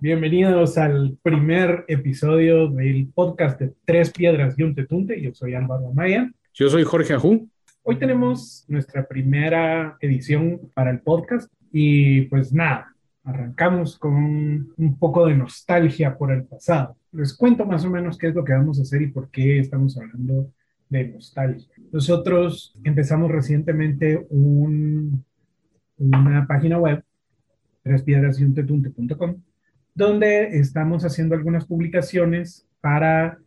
Bienvenidos al primer episodio del podcast de Tres Piedras y un Tetunte. Yo soy Álvaro Amaya. Yo soy Jorge Ajú. Hoy tenemos nuestra primera edición para el podcast y pues nada, arrancamos con un poco de nostalgia por el pasado. Les cuento más o menos qué es lo que vamos a hacer y por qué estamos hablando de nostalgia. Nosotros empezamos recientemente un, una página web, trespiedrasyuntetunte.com, donde estamos haciendo algunas publicaciones para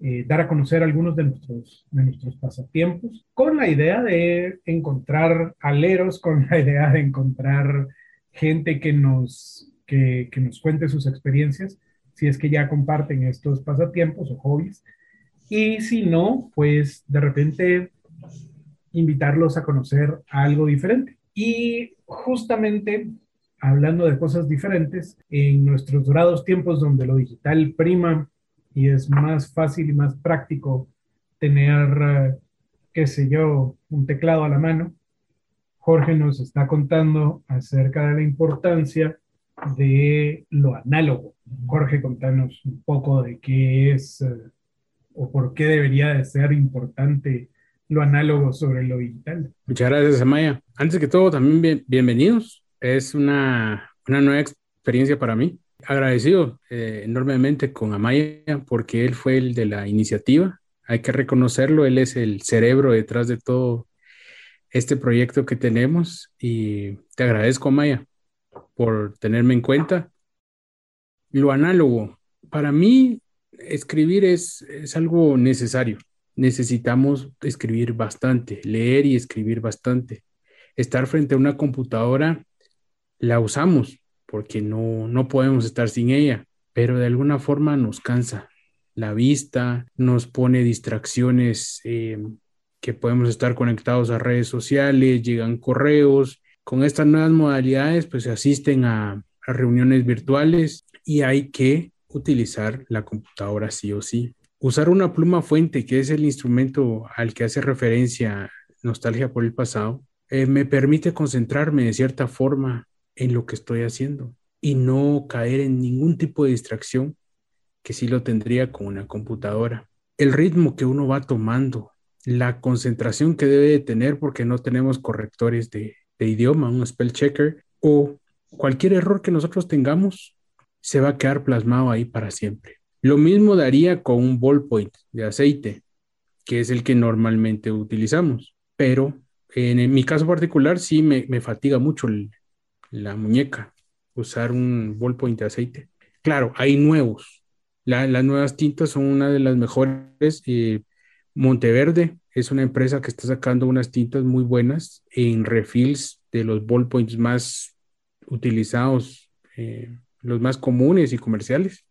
eh, dar a conocer algunos de nuestros, de nuestros pasatiempos, con la idea de encontrar aleros, con la idea de encontrar gente que nos, que, que nos cuente sus experiencias, si es que ya comparten estos pasatiempos o hobbies. Y si no, pues de repente invitarlos a conocer algo diferente. Y justamente hablando de cosas diferentes, en nuestros dorados tiempos donde lo digital prima y es más fácil y más práctico tener, eh, qué sé yo, un teclado a la mano, Jorge nos está contando acerca de la importancia de lo análogo. Jorge, contanos un poco de qué es eh, o por qué debería de ser importante lo análogo sobre lo digital. Muchas gracias, Amaya. Antes que todo, también bienvenidos es una, una nueva experiencia para mí. Agradecido eh, enormemente con Amaya porque él fue el de la iniciativa. Hay que reconocerlo, él es el cerebro detrás de todo este proyecto que tenemos y te agradezco, Amaya, por tenerme en cuenta. Lo análogo, para mí escribir es, es algo necesario. Necesitamos escribir bastante, leer y escribir bastante. Estar frente a una computadora la usamos porque no, no podemos estar sin ella, pero de alguna forma nos cansa la vista, nos pone distracciones eh, que podemos estar conectados a redes sociales, llegan correos. Con estas nuevas modalidades, pues se asisten a, reuniones virtuales y hay que utilizar la computadora sí o sí. Usar una pluma fuente, que es el instrumento al que hace referencia Nostalgia por el pasado, eh, me permite concentrarme de cierta forma en lo que estoy haciendo y no caer en ningún tipo de distracción que sí lo tendría con una computadora. El ritmo que uno va tomando, la concentración que debe de tener porque no tenemos correctores de, idioma, un spell checker o cualquier error que nosotros tengamos se va a quedar plasmado ahí para siempre. Lo mismo daría con un ballpoint de aceite, que es el que normalmente utilizamos, pero en, mi caso particular sí me, me fatiga mucho el, la muñeca, usar un ballpoint de aceite. Claro, hay nuevos. las nuevas tintas son una de las mejores. Eh, Monteverde es una empresa que está sacando unas tintas muy buenas en refills de los ballpoints más utilizados, eh, los más comunes y comerciales.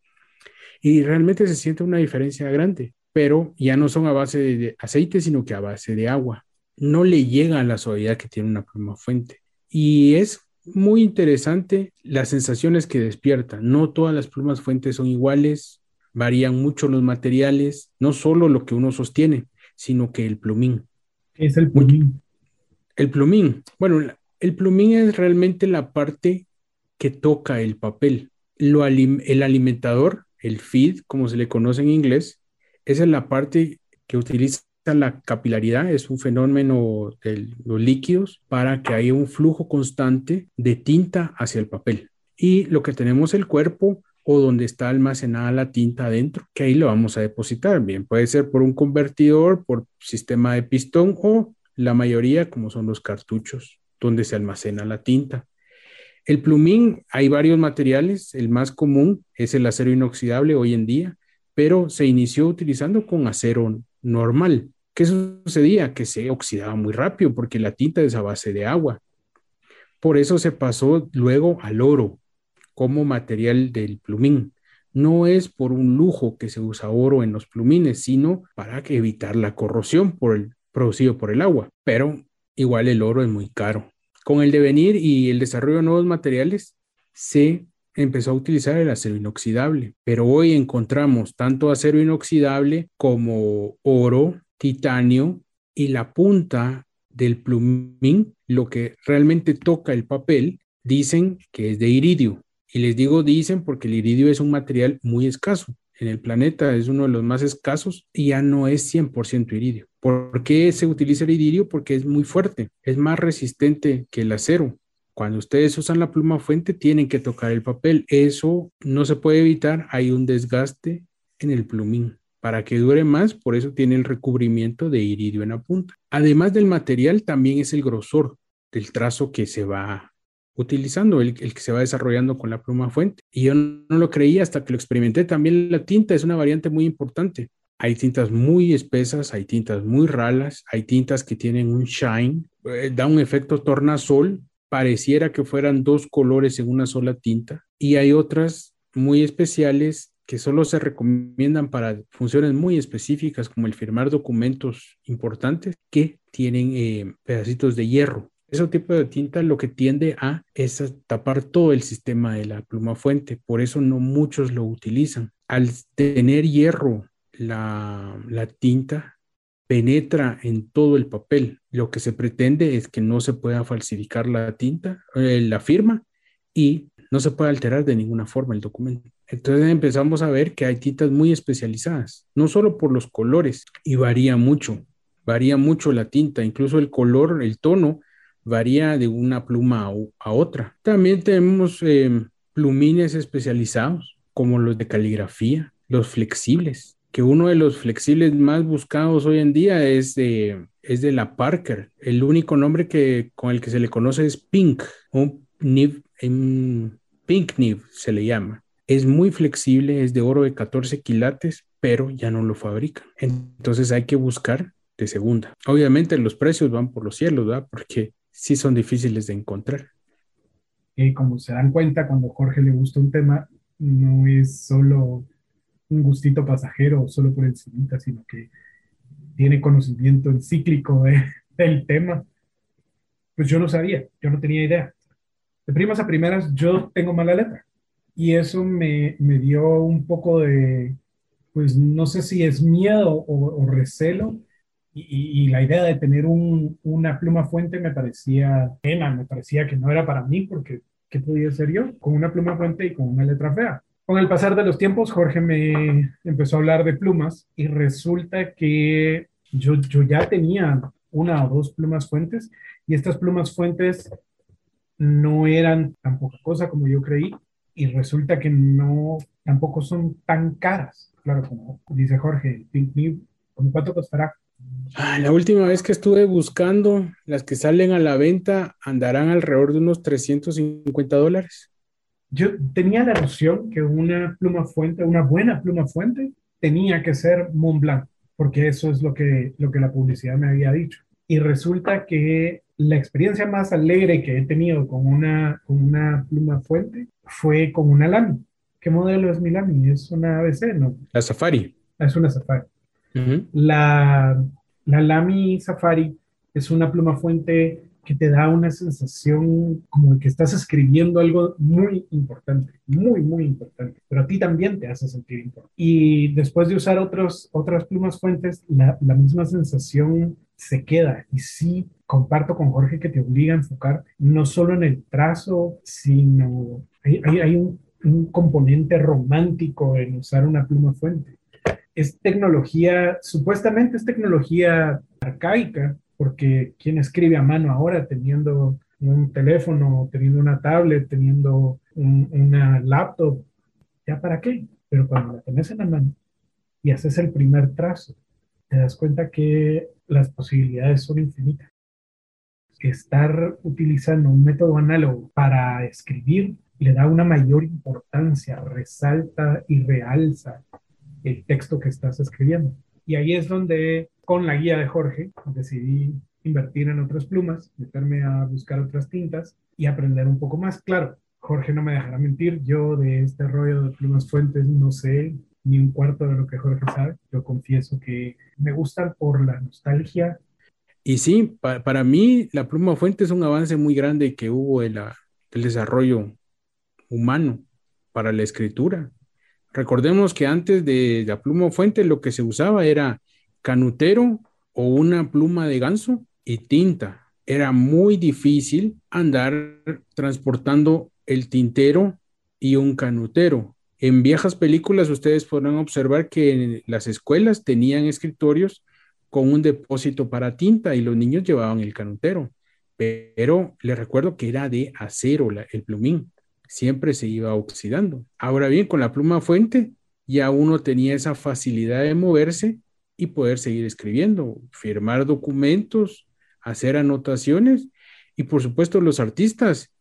Y realmente se siente una diferencia grande, pero ya no son a base de aceite, sino que a base de agua. No le llega a la suavidad que tiene una pluma fuente. Y es muy interesante las sensaciones que despierta. No todas las plumas fuentes son iguales, varían mucho los materiales, no solo lo que uno sostiene, sino que el plumín. ¿Qué es el plumín? El plumín. Bueno, el plumín es realmente la parte que toca el papel. Lo el alimentador, el feed, como se le conoce en inglés, esa es la parte que utiliza la capilaridad es un fenómeno de los líquidos para que haya un flujo constante de tinta hacia el papel. Y lo que tenemos el cuerpo o donde está almacenada la tinta adentro, que ahí lo vamos a depositar. Bien, puede ser por un convertidor, por sistema de pistón o la mayoría como son los cartuchos, donde se almacena la tinta. El plumín, hay varios materiales, el más común es el acero inoxidable hoy en día, pero se inició utilizando con acero normal. ¿Qué sucedía? Que se oxidaba muy rápido porque la tinta es a base de agua. Por eso se pasó luego al oro como material del plumín. No es por un lujo que se usa oro en los plumines, sino para evitar la corrosión por el, por el agua. Pero igual el oro es muy caro. Con el devenir y el desarrollo de nuevos materiales, se empezó a utilizar el acero inoxidable, pero hoy encontramos tanto acero inoxidable como oro, titanio y la punta del plumín, lo que realmente toca el papel, dicen que es de iridio. Y les digo dicen porque el iridio es un material muy escaso. En el planeta es uno de los más escasos y ya no es 100% iridio. ¿Por qué se utiliza el iridio? Porque es muy fuerte, es más resistente que el acero. Cuando ustedes usan la pluma fuente, tienen que tocar el papel. Eso no se puede evitar. Hay un desgaste en el plumín. Para que dure más, por eso tiene el recubrimiento de iridio en la punta. Además del material, también es el grosor del trazo que se va utilizando, el, que se va desarrollando con la pluma fuente. Y yo no, lo creía hasta que lo experimenté. También la tinta es una variante muy importante. Hay tintas muy espesas, hay tintas muy ralas, hay tintas que tienen un shine, eh, da un efecto tornasol, pareciera que fueran dos colores en una sola tinta. Y hay otras muy especiales que solo se recomiendan para funciones muy específicas como el firmar documentos importantes que tienen eh, pedacitos de hierro. Ese tipo de tinta lo que tiende a es tapar todo el sistema de la pluma fuente, por eso no muchos lo utilizan. Al tener hierro, la, la tinta penetra en todo el papel. Lo que se pretende es que no se pueda falsificar la tinta, eh, la firma y no se puede alterar de ninguna forma el documento. Entonces empezamos a ver que hay tintas muy especializadas, no solo por los colores, y varía mucho, varía mucho la tinta, incluso el color, el tono, varía de una pluma a, otra. También tenemos em, plumines especializados, como los de caligrafía, los flexibles, que uno de los flexibles más buscados hoy en día es de, es de la Parker. El único nombre que, con el que se le conoce es Pink, o nib, Pink Nib se le llama. Es muy flexible, es de oro de 14 quilates, pero ya no lo fabrican. Entonces hay que buscar de segunda. Obviamente los precios van por los cielos, ¿verdad? Porque sí son difíciles de encontrar. Y como se dan cuenta, cuando Jorge le gusta un tema, no es solo un gustito pasajero, solo por encima, sino que tiene conocimiento encíclico del tema. Pues yo no sabía, yo no tenía idea. De primas a primeras, yo tengo mala letra. Y eso me, me dio un poco de, pues no sé si es miedo o, recelo y, la idea de tener una pluma fuente me parecía pena, me parecía que no era para mí, porque ¿qué podía ser yo con una pluma fuente y con una letra fea? Con el pasar de los tiempos, Jorge me empezó a hablar de plumas y resulta que yo, yo ya tenía una o dos plumas fuentes y estas plumas fuentes no eran tan poca cosa como yo creí y resulta que no, tampoco son tan caras. Claro, como dice Jorge, ¿cómo cuánto costará? Ah, la última vez que estuve buscando, las que salen a la venta andarán alrededor de unos 350 dólares. Yo tenía la noción que una pluma fuente, una buena pluma fuente, tenía que ser Montblanc, porque eso es lo que, lo que la publicidad me había dicho. Y resulta que la experiencia más alegre que he tenido con una, con una pluma fuente fue con una Lamy. ¿Qué modelo es mi Lamy? Es una ABC, ¿no? La Safari. Es una Safari. La, la Lamy Safari es una pluma fuente que te da una sensación como que estás escribiendo algo muy importante, muy, muy importante, pero a ti también te hace sentir importante. Y después de usar otros, otras plumas fuentes, la, la misma sensación se queda. Y sí, comparto con Jorge que te obliga a enfocar no solo en el trazo, sino hay, hay, hay un, un componente romántico en usar una pluma fuente es tecnología, supuestamente es tecnología arcaica, porque quien escribe a mano ahora teniendo un teléfono, teniendo una tablet, teniendo una laptop, ¿ya para qué? Pero cuando la tenés en la mano y haces el primer trazo, te das cuenta que las posibilidades son infinitas. Estar utilizando un método análogo para escribir le da una mayor importancia, resalta y realza el texto que estás escribiendo. Y ahí es donde, con la guía de Jorge, decidí invertir en otras plumas, meterme a buscar otras tintas y aprender un poco más. Claro, Jorge no me dejará mentir, yo de este rollo de plumas fuentes no sé ni un cuarto de lo que Jorge sabe. Yo confieso que me gustan por la nostalgia. Y sí, para mí la pluma fuente es un avance muy grande que hubo en la, el desarrollo humano para la escritura. Recordemos que antes de la pluma fuente lo que se usaba era canutero o una pluma de ganso y tinta. Era muy difícil andar transportando el tintero y un canutero. En viejas películas ustedes podrán observar que las escuelas tenían escritorios con un depósito para tinta y los niños llevaban el canutero. Pero les recuerdo que era de acero el plumín, siempre se iba oxidando. Ahora bien, con la pluma fuente ya uno tenía esa facilidad de moverse y poder seguir escribiendo, firmar documentos, hacer anotaciones y por supuesto los artistas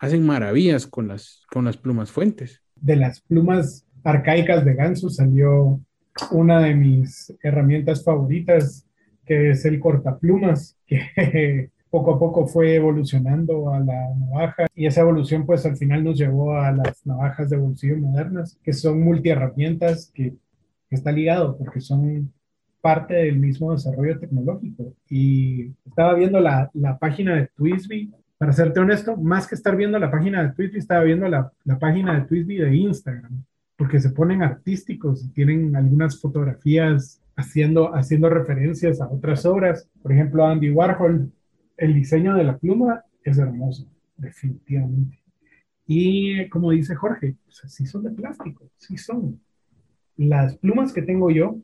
hacen maravillas con las, con las plumas fuentes. De las plumas arcaicas de ganso salió una de mis herramientas favoritas, que es el cortaplumas, que poco a poco fue evolucionando a la navaja. Y esa evolución pues al final nos llevó a las navajas de bolsillo modernas, que son multiherramientas que, que está ligado porque son parte del mismo desarrollo tecnológico. Y estaba viendo la, la página de Twisby, para serte honesto, más que estar viendo la página de Twisby, estaba viendo la, la página de Twisby de Instagram, porque se ponen artísticos y tienen algunas fotografías haciendo, haciendo referencias a otras obras. Por ejemplo, Andy Warhol, el diseño de la pluma es hermoso, definitivamente. Y como dice Jorge, pues sí son de plástico, sí son. Las plumas que tengo yo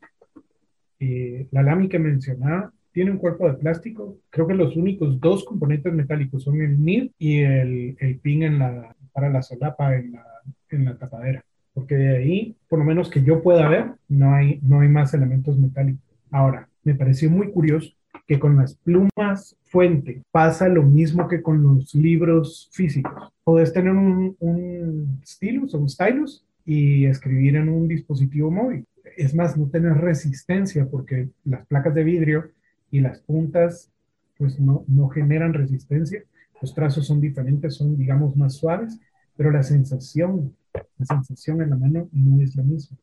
eh, la lámina que mencionaba tiene un cuerpo de plástico. Creo que los únicos dos componentes metálicos son el nib y el, el pin en la, para la solapa en la, en la tapadera. Porque de ahí, por lo menos que yo pueda ver, no hay, no hay más elementos metálicos. Ahora, me pareció muy curioso que con las plumas fuente pasa lo mismo que con los libros físicos. Puedes tener un, un stylus o un stylus y escribir en un dispositivo móvil es más, no tener resistencia porque las placas de vidrio y las puntas pues no, no generan resistencia. Los trazos son diferentes, son digamos más suaves, pero la sensación, la sensación en la mano no es la misma.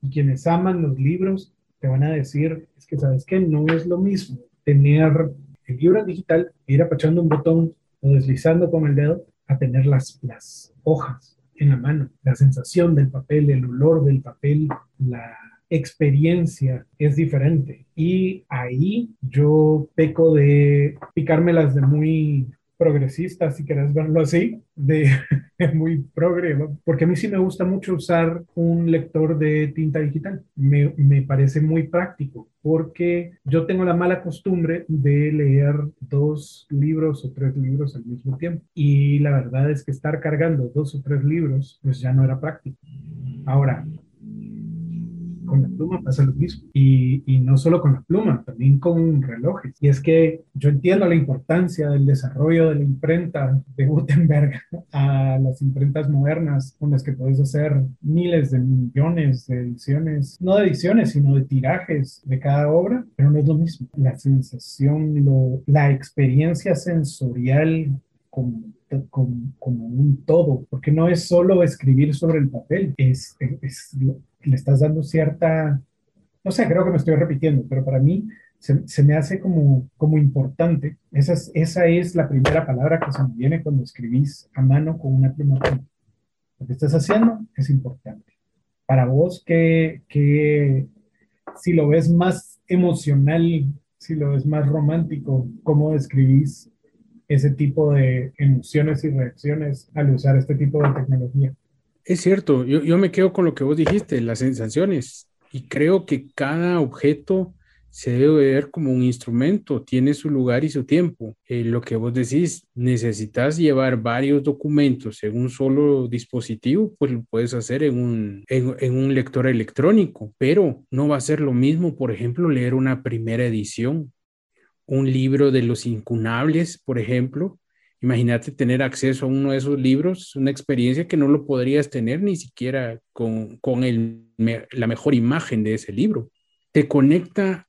Y quienes aman los libros te van a decir, es que sabes que no es lo mismo tener el libro digital, ir apachando un botón o deslizando con el dedo, a tener las, las hojas en la mano, la sensación del papel, el olor del papel, la experiencia es diferente. Y ahí yo peco de picármelas de muy progresista, si querés verlo así, de muy progre, porque a mí sí me gusta mucho usar un lector de tinta digital. Me, me, parece muy práctico, porque yo tengo la mala costumbre de leer dos libros o tres libros al mismo tiempo. Y la verdad es que estar cargando dos o tres libros, pues ya no era práctico. Ahora, pluma pasa lo mismo. Y, y, no solo con la pluma, también con relojes. Y es que yo entiendo la importancia del desarrollo de la imprenta de Gutenberg a las imprentas modernas, con las que puedes hacer miles de millones de ediciones, no de ediciones, sino de tirajes de cada obra, pero no es lo mismo. La sensación, lo, la experiencia sensorial como como, como, un todo, porque no es solo escribir sobre el papel, es, es, le estás dando cierta, no sé, creo que me estoy repitiendo, pero para mí se, se me hace como, como importante. Esa es, esa es la primera palabra que se me viene cuando escribís a mano con una pluma. Lo que estás haciendo es importante. Para vos, que, que si lo ves más emocional, si lo ves más romántico, ¿cómo describís ese tipo de emociones y reacciones al usar este tipo de tecnología? Es cierto, yo, yo, me quedo con lo que vos dijiste, las sensaciones, y creo que cada objeto se debe ver como un instrumento, tiene su lugar y su tiempo. Eh, lo que vos decís, necesitas llevar varios documentos en un solo dispositivo, pues lo puedes hacer en un, en, en un lector electrónico, pero no va a ser lo mismo, por ejemplo, leer una primera edición, un libro de los incunables, por ejemplo, Imagínate tener acceso a uno de esos libros, una experiencia que no lo podrías tener ni siquiera con, con el, la mejor imagen de ese libro. Te conecta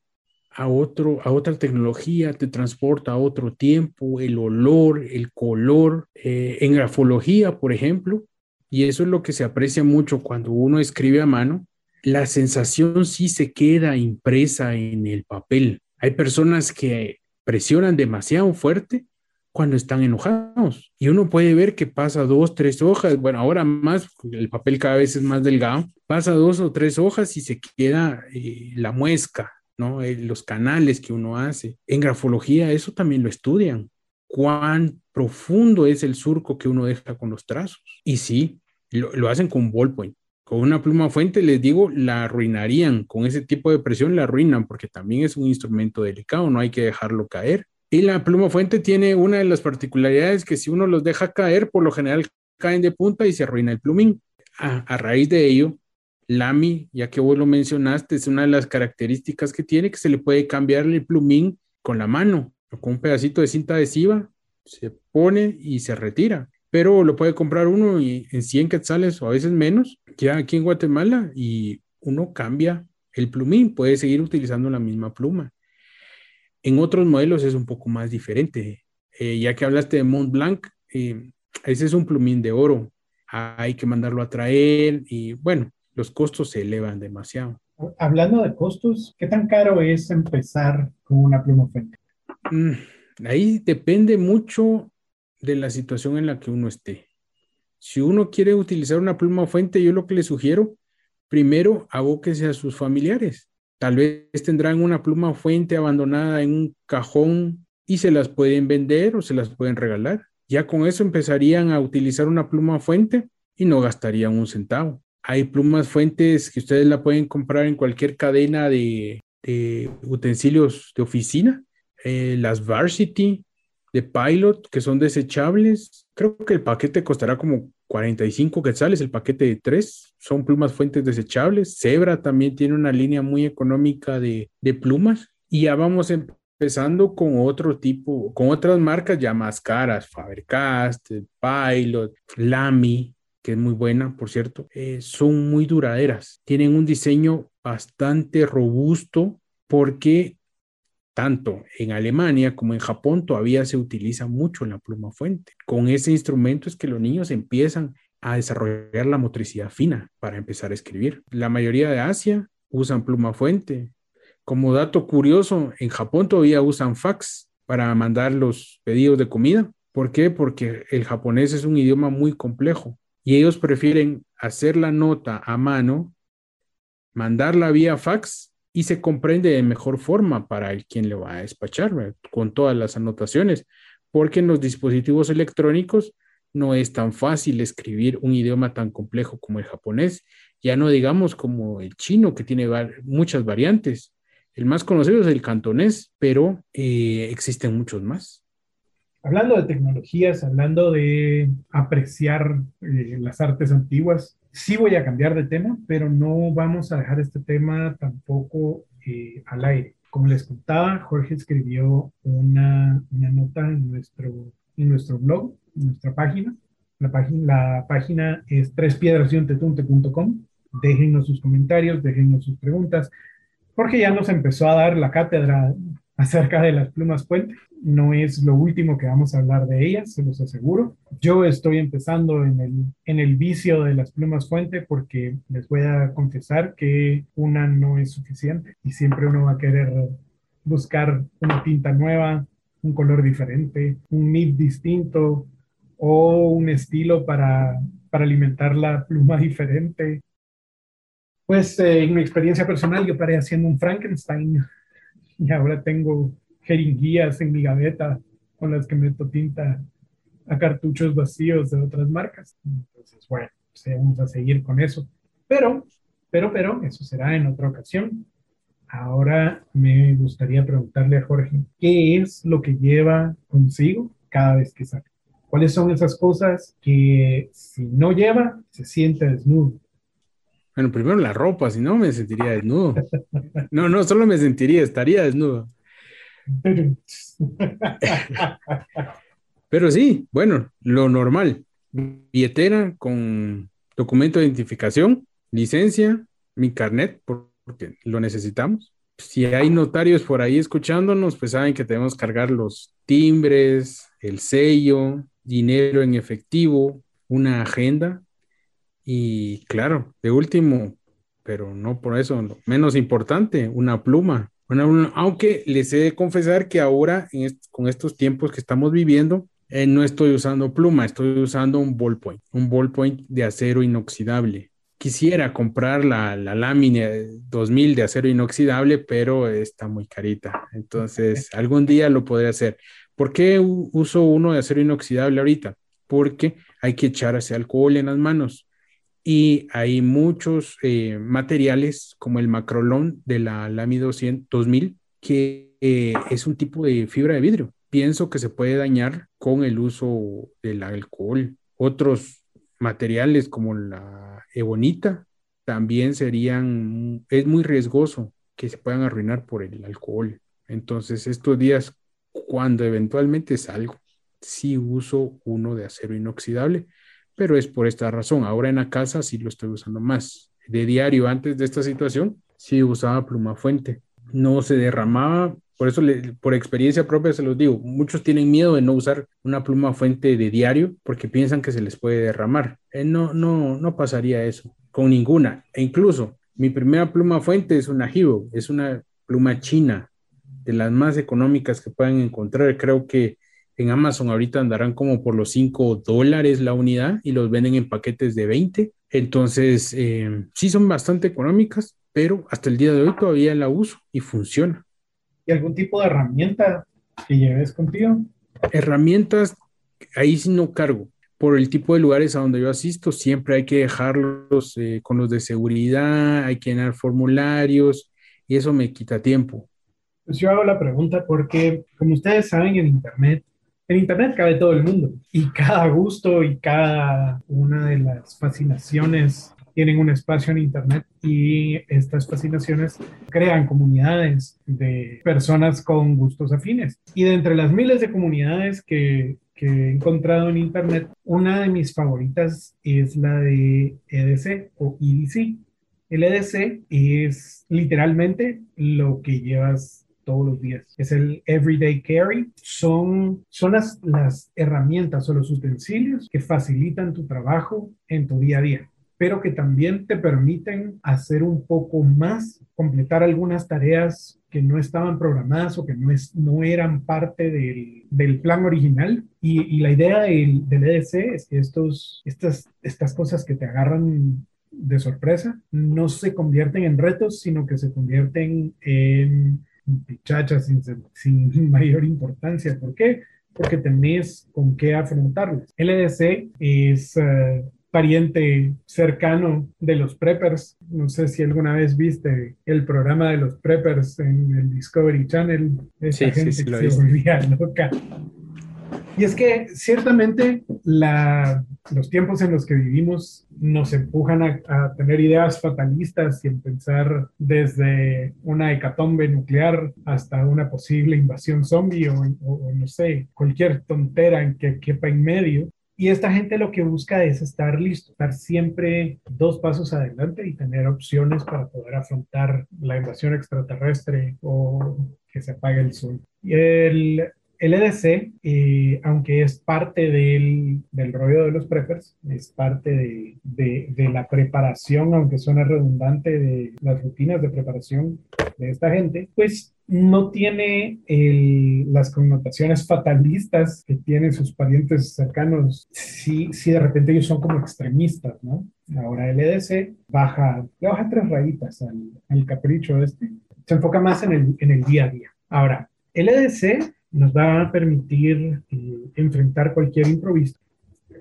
a, otro, a otra tecnología, te transporta a otro tiempo, el olor, el color, eh, en grafología, por ejemplo, y eso es lo que se aprecia mucho cuando uno escribe a mano, la sensación sí se queda impresa en el papel. Hay personas que presionan demasiado fuerte cuando están enojados. Y uno puede ver que pasa dos, tres hojas, bueno, ahora más, el papel cada vez es más delgado, pasa dos o tres hojas y se queda eh, la muesca, ¿no? Eh, los canales que uno hace. En grafología eso también lo estudian. Cuán profundo es el surco que uno deja con los trazos. Y sí, lo, hacen con ballpoint. Con una pluma fuente, les digo, la arruinarían. Con ese tipo de presión la arruinan porque también es un instrumento delicado, no hay que dejarlo caer. Y la pluma fuente tiene una de las particularidades que si uno los deja caer, por lo general caen de punta y se arruina el plumín. A, raíz de ello, Lamy, ya que vos lo mencionaste, es una de las características que tiene que se le puede cambiar el plumín con la mano o con un pedacito de cinta adhesiva, se pone y se retira pero lo puede comprar uno y en 100 quetzales o a veces menos, ya aquí en Guatemala, y uno cambia el plumín, puede seguir utilizando la misma pluma. En otros modelos es un poco más diferente. Eh, ya que hablaste de Mont Blanc, eh, ese es un plumín de oro. Hay que mandarlo a traer y bueno, los costos se elevan demasiado. Hablando de costos, ¿qué tan caro es empezar con una pluma fuente? Mm, ahí depende mucho de la situación en la que uno esté. Si uno quiere utilizar una pluma fuente, yo lo que le sugiero, primero abóquese a sus familiares. Tal vez tendrán una pluma fuente abandonada en un cajón y se las pueden vender o se las pueden regalar. Ya con eso empezarían a utilizar una pluma fuente y no gastarían un centavo. Hay plumas fuentes que ustedes la pueden comprar en cualquier cadena de, utensilios de oficina. Eh, las Varsity, de Pilot que son desechables. Creo que el paquete costará como 45 quetzales, el paquete de tres. Son plumas fuentes desechables. Zebra también tiene una línea muy económica de, de plumas. Y ya vamos empezando con otro tipo, con otras marcas ya más caras, Faber-Cast, Pilot, Lamy, que es muy buena, por cierto, eh, son muy duraderas. Tienen un diseño bastante robusto porque tanto en Alemania como en Japón todavía se utiliza mucho la pluma fuente. Con ese instrumento es que los niños empiezan a desarrollar la motricidad fina para empezar a escribir. La mayoría de Asia usan pluma fuente. Como dato curioso, en Japón todavía usan fax para mandar los pedidos de comida. ¿Por qué? Porque el japonés es un idioma muy complejo y ellos prefieren hacer la nota a mano, mandarla vía fax y se comprende de mejor forma para el quien le va a despachar, con todas las anotaciones, porque en los dispositivos electrónicos no es tan fácil escribir un idioma tan complejo como el japonés, ya no digamos como el chino, que tiene muchas variantes. El más conocido es el cantonés, pero eh, existen muchos más. Hablando de tecnologías, hablando de apreciar eh, las artes antiguas, sí voy a cambiar de tema, pero no vamos a dejar este tema tampoco eh, al aire. Como les contaba, Jorge escribió una, una, nota en nuestro, en nuestro blog, en nuestra página. La página, la página es trespiedrasyuntetunte.com. Déjenos sus comentarios, déjenos sus preguntas. Jorge ya nos empezó a dar la cátedra acerca de las plumas puente. No es lo último que vamos a hablar de ellas, se los aseguro. Yo estoy empezando en el, en el vicio de las plumas fuente porque les voy a confesar que una no es suficiente y siempre uno va a querer buscar una tinta nueva, un color diferente, un nib distinto o un estilo para, para alimentar la pluma diferente. Pues eh, en mi experiencia personal yo paré haciendo un Frankenstein y ahora tengo jeringuillas en mi gaveta con las que meto tinta a cartuchos vacíos de otras marcas. Entonces, bueno, pues vamos a seguir con eso. Pero, pero, pero, eso será en otra ocasión. Ahora me gustaría preguntarle a Jorge, ¿qué es lo que lleva consigo cada vez que sale? ¿Cuáles son esas cosas que si no lleva, se siente desnudo? Bueno, primero la ropa, si no me sentiría desnudo. No, no, solo me sentiría, estaría desnudo. Pero sí, bueno, lo normal. Billetera con documento de identificación, licencia, mi carnet, porque lo necesitamos. Si hay notarios por ahí escuchándonos, pues saben que tenemos cargar los timbres, el sello, dinero en efectivo, una agenda y claro, de último, pero no por eso, menos importante, una pluma. Aunque les he de confesar que ahora, con estos tiempos que estamos viviendo, eh, no estoy usando pluma, estoy usando un ballpoint, un ballpoint de acero inoxidable. Quisiera comprar la, la lámina 2000 de acero inoxidable, pero está muy carita. Entonces, algún día lo podré hacer. ¿Por qué uso uno de acero inoxidable ahorita? Porque hay que echar ese alcohol en las manos y hay muchos eh, materiales como el macrolón de la LAMI 2000 que eh, es un tipo de fibra de vidrio. Pienso que se puede dañar con el uso del alcohol. Otros materiales como la ebonita también serían, es muy riesgoso que se puedan arruinar por el alcohol. Entonces, estos días, cuando eventualmente salgo, sí uso uno de acero inoxidable pero es por esta razón. Ahora en la casa sí lo estoy usando más. De diario, antes de esta situación, sí usaba pluma fuente. No se derramaba, por eso por experiencia propia se los digo, muchos tienen miedo de no usar una pluma fuente de diario porque piensan que se les puede derramar. Eh, no, no, no pasaría eso con ninguna. E incluso mi primera pluma fuente es una Hero, es una pluma china, de las más económicas que pueden encontrar. Creo que en Amazon ahorita andarán como por los 5 dólares la unidad y los venden en paquetes de 20. Entonces, eh, sí son bastante económicas, pero hasta el día de hoy todavía la uso y funciona. ¿Y algún tipo de herramienta que lleves contigo? Herramientas, ahí sí no cargo. Por el tipo de lugares a donde yo asisto, siempre hay que dejarlos eh, con los de seguridad, hay que llenar formularios y eso me quita tiempo. Pues yo hago la pregunta porque, como ustedes saben, en Internet en Internet cabe todo el mundo y cada gusto y cada una de las fascinaciones tienen un espacio en Internet y estas fascinaciones crean comunidades de personas con gustos afines. Y de entre las miles de comunidades que, que he encontrado en Internet, una de mis favoritas es la de EDC o EDC. El EDC es literalmente lo que llevas todos los días. Es el everyday carry. Son, son las, las herramientas o los utensilios que facilitan tu trabajo en tu día a día pero que también te permiten hacer un poco más, completar algunas tareas que no estaban programadas o que no, es, no eran parte del, del plan original. Y, y, la idea del, del EDC es que estos, estas, estas cosas que te agarran de sorpresa no se convierten en retos, sino que se convierten en pichachas sin, sin mayor importancia. ¿Por qué? Porque tenés con qué afrontarlas. LDC es eh, pariente cercano de los preppers. No sé si alguna vez viste el programa de los preppers en el Discovery Channel. Esa gente sí, se volvía loca. Y es que ciertamente los tiempos en los que vivimos nos empujan a, tener ideas fatalistas y en pensar desde una hecatombe nuclear hasta una posible invasión zombie o, o, no sé, cualquier tontera en que quepa en medio. Y esta gente lo que busca es estar listo, estar siempre dos pasos adelante y tener opciones para poder afrontar la invasión extraterrestre o que se apague el sol. Y el, el EDC, eh, aunque es parte del, rollo de los preppers, es parte de, la preparación, aunque suena redundante, de las rutinas de preparación de esta gente, pues no tiene las connotaciones fatalistas que tienen sus parientes cercanos si, si de repente ellos son como extremistas, ¿no? Ahora el EDC baja, le baja tres rayitas al, al capricho este, se enfoca más en el, en el día a día. Ahora, el EDC nos va a permitir eh, enfrentar cualquier improviso.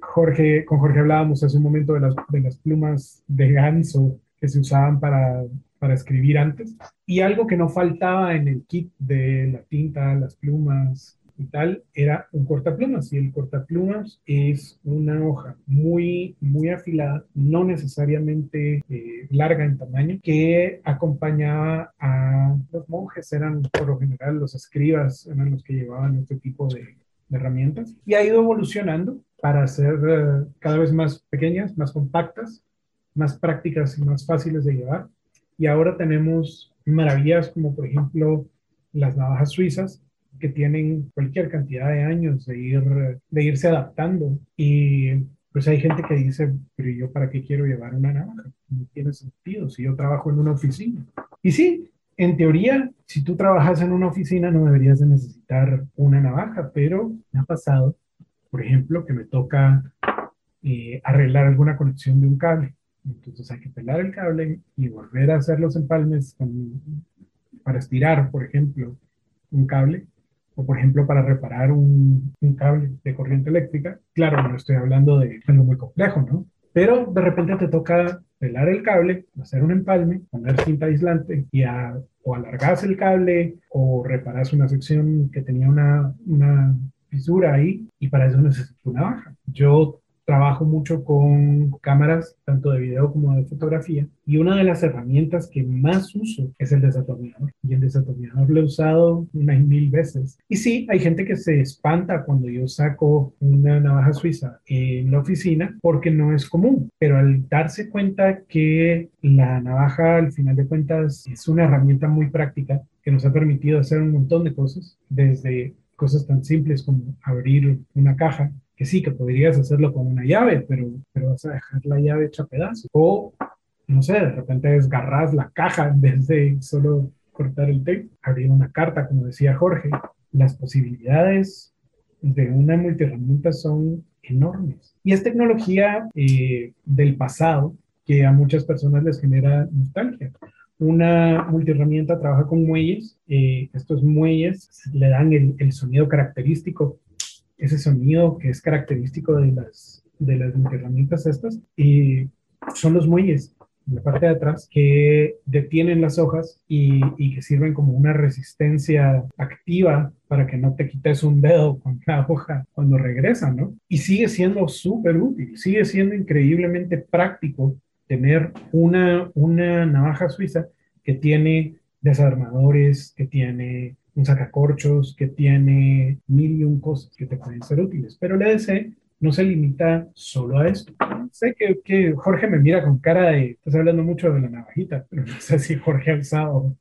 Jorge, con Jorge hablábamos hace un momento de las, de las plumas de ganso que se usaban para, para escribir antes. Y algo que no faltaba en el kit de la tinta, las plumas, y tal, era un cortaplumas. Y el cortaplumas es una hoja muy, muy afilada, no necesariamente eh, larga en tamaño, que acompañaba a los monjes, eran por lo general los escribas, eran los que llevaban este tipo de, herramientas. Y ha ido evolucionando para ser eh, cada vez más pequeñas, más compactas, más prácticas y más fáciles de llevar. Y ahora tenemos maravillas como por ejemplo las navajas suizas, que tienen cualquier cantidad de años de, ir, de irse adaptando. Y pues hay gente que dice, pero yo para qué quiero llevar una navaja? No tiene sentido si yo trabajo en una oficina. Y sí, en teoría, si tú trabajas en una oficina no deberías de necesitar una navaja, pero me ha pasado, por ejemplo, que me toca eh, arreglar alguna conexión de un cable. Entonces hay que pelar el cable y volver a hacer los empalmes para estirar, por ejemplo, un cable o por ejemplo para reparar un, un, cable de corriente eléctrica. Claro, no estoy hablando de algo muy complejo, ¿no? pero de repente te toca pelar el cable, hacer un empalme, poner cinta aislante y a, o alargas el cable o reparas una sección que tenía una, una fisura ahí y para eso necesitas una baja. Yo trabajo mucho con cámaras, tanto de video como de fotografía, y una de las herramientas que más uso es el desatornillador. Y el desatornillador lo he usado unas mil veces. Y sí, hay gente que se espanta cuando yo saco una navaja suiza en la oficina porque no es común, pero al darse cuenta que la navaja al final de cuentas es una herramienta muy práctica que nos ha permitido hacer un montón de cosas, desde cosas tan simples como abrir una caja que sí, que podrías hacerlo con una llave, pero, pero vas a dejar la llave hecha pedazos. O, no sé, de repente desgarras la caja en vez de solo cortar el tape, abrir una carta, como decía Jorge. Las posibilidades de una multiherramienta son enormes. Y es tecnología eh, del pasado que a muchas personas les genera nostalgia. Una multiherramienta trabaja con muelles. Eh, estos muelles le dan el, el sonido característico ese sonido que es característico de las, de las herramientas estas, y son los muelles en la parte de atrás que detienen las hojas y, y, que sirven como una resistencia activa para que no te quites un dedo con la hoja cuando regresa, ¿no? Y sigue siendo súper útil, sigue siendo increíblemente práctico tener una, una navaja suiza que tiene desarmadores, que tiene un sacacorchos que tiene mil y un cosas que te pueden ser útiles. Pero el EDC no se limita solo a esto. Sé que, que, Jorge me mira con cara de, estás hablando mucho de la navajita, pero no sé si Jorge ha usado.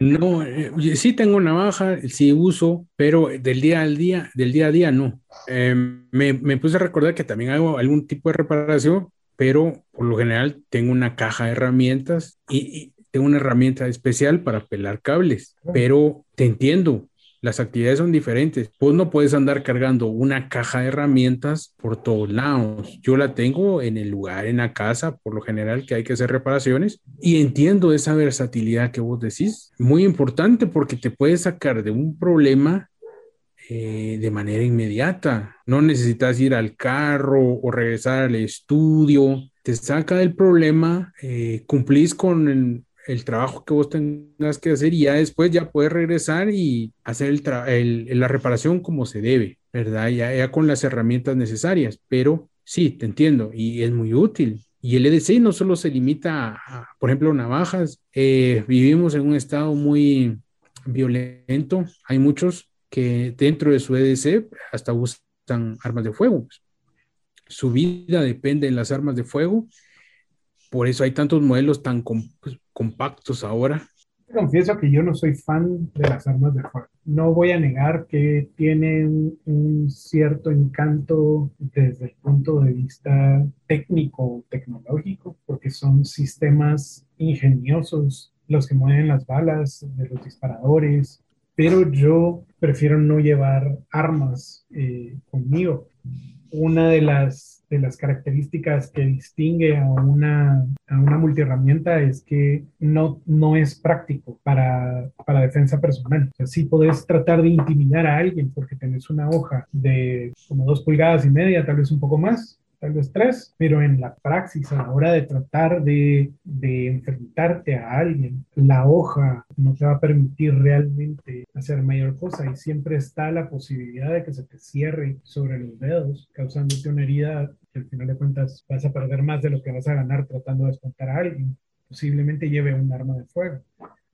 No, eh, sí tengo navaja, sí uso, pero del día al día, del día a día no. Eh, me, me puse a recordar que también hago algún tipo de reparación, pero por lo general tengo una caja de herramientas y, tengo una herramienta especial para pelar cables, pero te entiendo, las actividades son diferentes. Vos no puedes andar cargando una caja de herramientas por todos lados. Yo la tengo en el lugar, en la casa, por lo general que hay que hacer reparaciones y entiendo esa versatilidad que vos decís. Muy importante porque te puedes sacar de un problema eh, de manera inmediata. No necesitas ir al carro o regresar al estudio. Te saca del problema, eh, cumplís con el, el trabajo que vos tengas que hacer y ya después ya puedes regresar y hacer el la reparación como se debe, ¿verdad? Ya, ya, con las herramientas necesarias, pero sí, te entiendo y es muy útil. Y el EDC no solo se limita a, por ejemplo, navajas, eh, vivimos en un estado muy violento, hay muchos que dentro de su EDC hasta usan armas de fuego. Su vida depende de las armas de fuego por eso hay tantos modelos tan pues, compactos ahora. Confieso que yo no soy fan de las armas de fuego. No voy a negar que tienen un cierto encanto desde el punto de vista técnico, tecnológico, porque son sistemas ingeniosos los que mueven las balas de los disparadores, pero yo prefiero no llevar armas eh, conmigo. Una de las de las características que distingue a una, a una multiherramienta es que no, no es práctico para, para defensa personal. O sea, podés tratar de intimidar a alguien porque tenés una hoja de como dos pulgadas y media, tal vez un poco más, tal vez tres, pero en la praxis, a la hora de tratar de, de enfrentarte a alguien, la hoja no te va a permitir realmente hacer mayor cosa y siempre está la posibilidad de que se te cierre sobre los dedos, causándote una herida que al final de cuentas vas a perder más de lo que vas a ganar tratando de espantar a alguien. Posiblemente lleve un arma de fuego.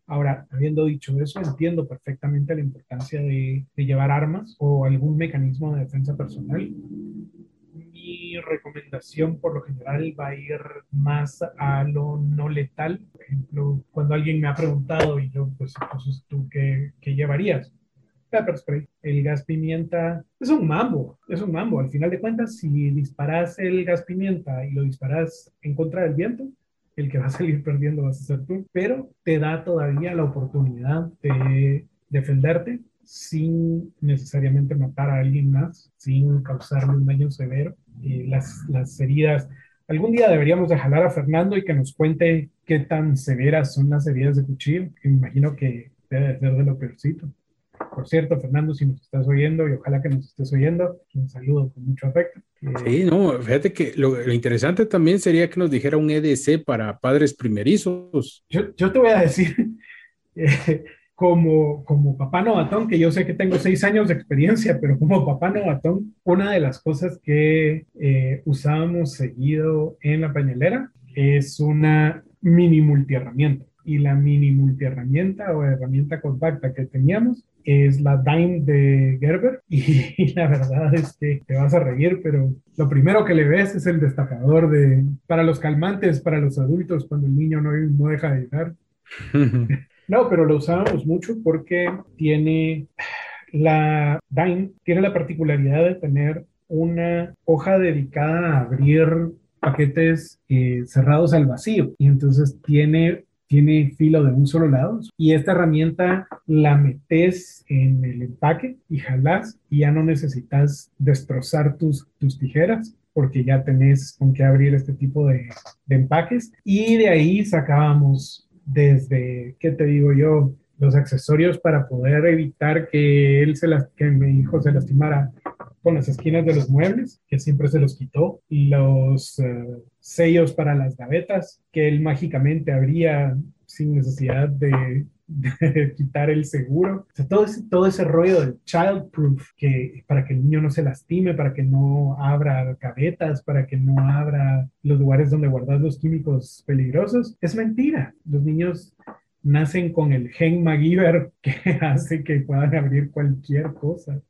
Ahora, habiendo dicho eso, entiendo perfectamente la importancia de, de llevar armas o algún mecanismo de defensa personal mi recomendación por lo general va a ir más a lo no letal. Por ejemplo, cuando alguien me ha preguntado y yo, pues entonces tú qué, llevarías? Pepper spray. El gas pimienta es un mambo, es un mambo. Al final de cuentas, si disparas el gas pimienta y lo disparas en contra del viento, el que va a salir perdiendo vas a ser tú, pero te da todavía la oportunidad de defenderte sin necesariamente matar a alguien más, sin causarle un daño severo. Eh, las, las heridas, algún día deberíamos de jalar a Fernando y que nos cuente qué tan severas son las heridas de cuchillo, que me imagino que debe ser de lo peorcito. por cierto, Fernando, si nos estás oyendo y ojalá que nos estés oyendo, un saludo con mucho afecto. Sí, no, fíjate que lo, interesante también sería que nos dijera un EDC para padres primerizos. Yo, yo te voy a decir, eh, como, como papá novatón, que yo sé que tengo seis años de experiencia, pero como papá novatón, una de las cosas que eh, usábamos seguido en la pañalera es una mini multiherramienta. Y la mini multiherramienta o herramienta compacta que teníamos es la Dime de Gerber y, la verdad es que te vas a reír, pero lo primero que le ves es el destacador de para los calmantes, para los adultos cuando el niño no, no deja de llorar. no, pero lo usábamos mucho porque tiene la tiene la particularidad de tener una hoja dedicada a abrir paquetes eh, cerrados al vacío. Y entonces tiene tiene filo de un solo lado. Y esta herramienta la metes en el empaque y jalas y ya no necesitas destrozar tus, tus tijeras porque ya tenés con qué abrir este tipo de, de empaques. Y de ahí sacábamos desde, ¿qué te digo yo? Los accesorios para poder evitar que él se las, que mi hijo se lastimara con las esquinas de los muebles, que siempre se los quitó, los eh, sellos para las gavetas, que él mágicamente abría sin necesidad de, quitar el seguro. O sea, todo ese, todo ese rollo del child proof, que para que el niño no se lastime, para que no abra gavetas, para que no abra los lugares donde guardas los químicos peligrosos, es mentira. Los niños nacen con el gen MacGyver que hace que puedan abrir cualquier cosa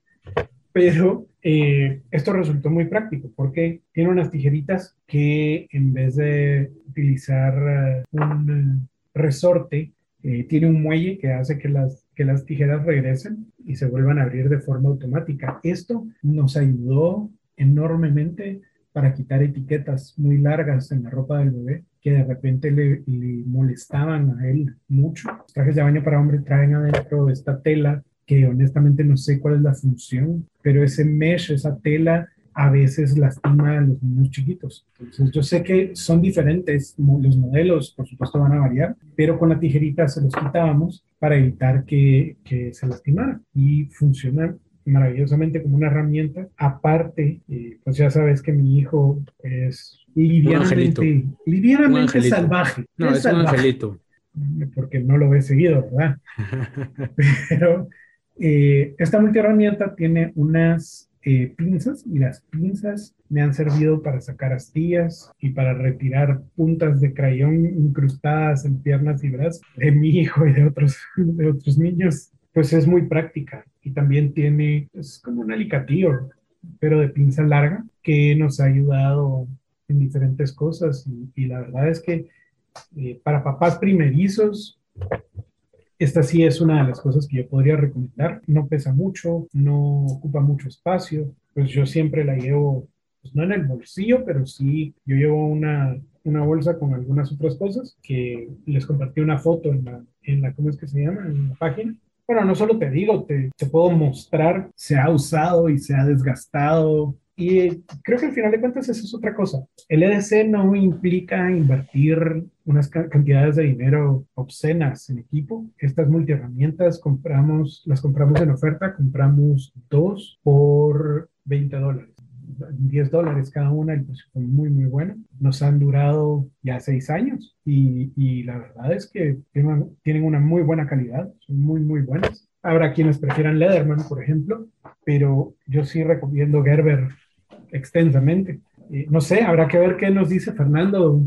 pero eh, esto resultó muy práctico porque tiene unas tijeritas que en vez de utilizar eh, un resorte, eh, tiene un muelle que hace que las, que las tijeras regresen y se vuelvan a abrir de forma automática. Esto nos ayudó enormemente para quitar etiquetas muy largas en la ropa del bebé que de repente le, le molestaban a él mucho. Los trajes de baño para hombre traen adentro esta tela que honestamente no sé cuál es la función, pero ese mesh, esa tela, a veces lastima a los niños chiquitos. Entonces, yo sé que son diferentes, los modelos, por supuesto, van a variar, pero con la tijerita se los quitábamos para evitar que, que se lastimara y funciona maravillosamente como una herramienta. Aparte, eh, pues ya sabes que mi hijo es livianamente, livianamente salvaje. No, es, un angelito. Porque no lo he seguido, ¿verdad? pero eh, esta multiherramienta tiene unas eh, pinzas y las pinzas me han servido para sacar astillas y para retirar puntas de crayón incrustadas en piernas y brazos de mi hijo y de otros, de otros niños. Pues es muy práctica y también tiene, es como un alicatillo, pero de pinza larga que nos ha ayudado en diferentes cosas y, la verdad es que eh, para papás primerizos esta sí es una de las cosas que yo podría recomendar. No pesa mucho, no ocupa mucho espacio. Pues yo siempre la llevo, pues no en el bolsillo, pero sí, yo llevo una, una bolsa con algunas otras cosas que les compartí una foto en la, en la, ¿cómo es que se llama? En la página. Bueno, no solo te digo, te, te puedo mostrar, se ha usado y se ha desgastado, y creo que al final de cuentas eso es otra cosa. El EDC no implica invertir unas cantidades de dinero obscenas en equipo. Estas multiherramientas compramos, las compramos en oferta, compramos dos por 20 dólares. 10 dólares cada una, el precio fue muy, muy bueno. Nos han durado ya seis años y, y la verdad es que tienen una muy buena calidad, son muy, muy buenas. Habrá quienes prefieran Leatherman, por ejemplo, pero yo sí recomiendo Gerber extensamente. no sé, habrá que ver qué nos dice Fernando,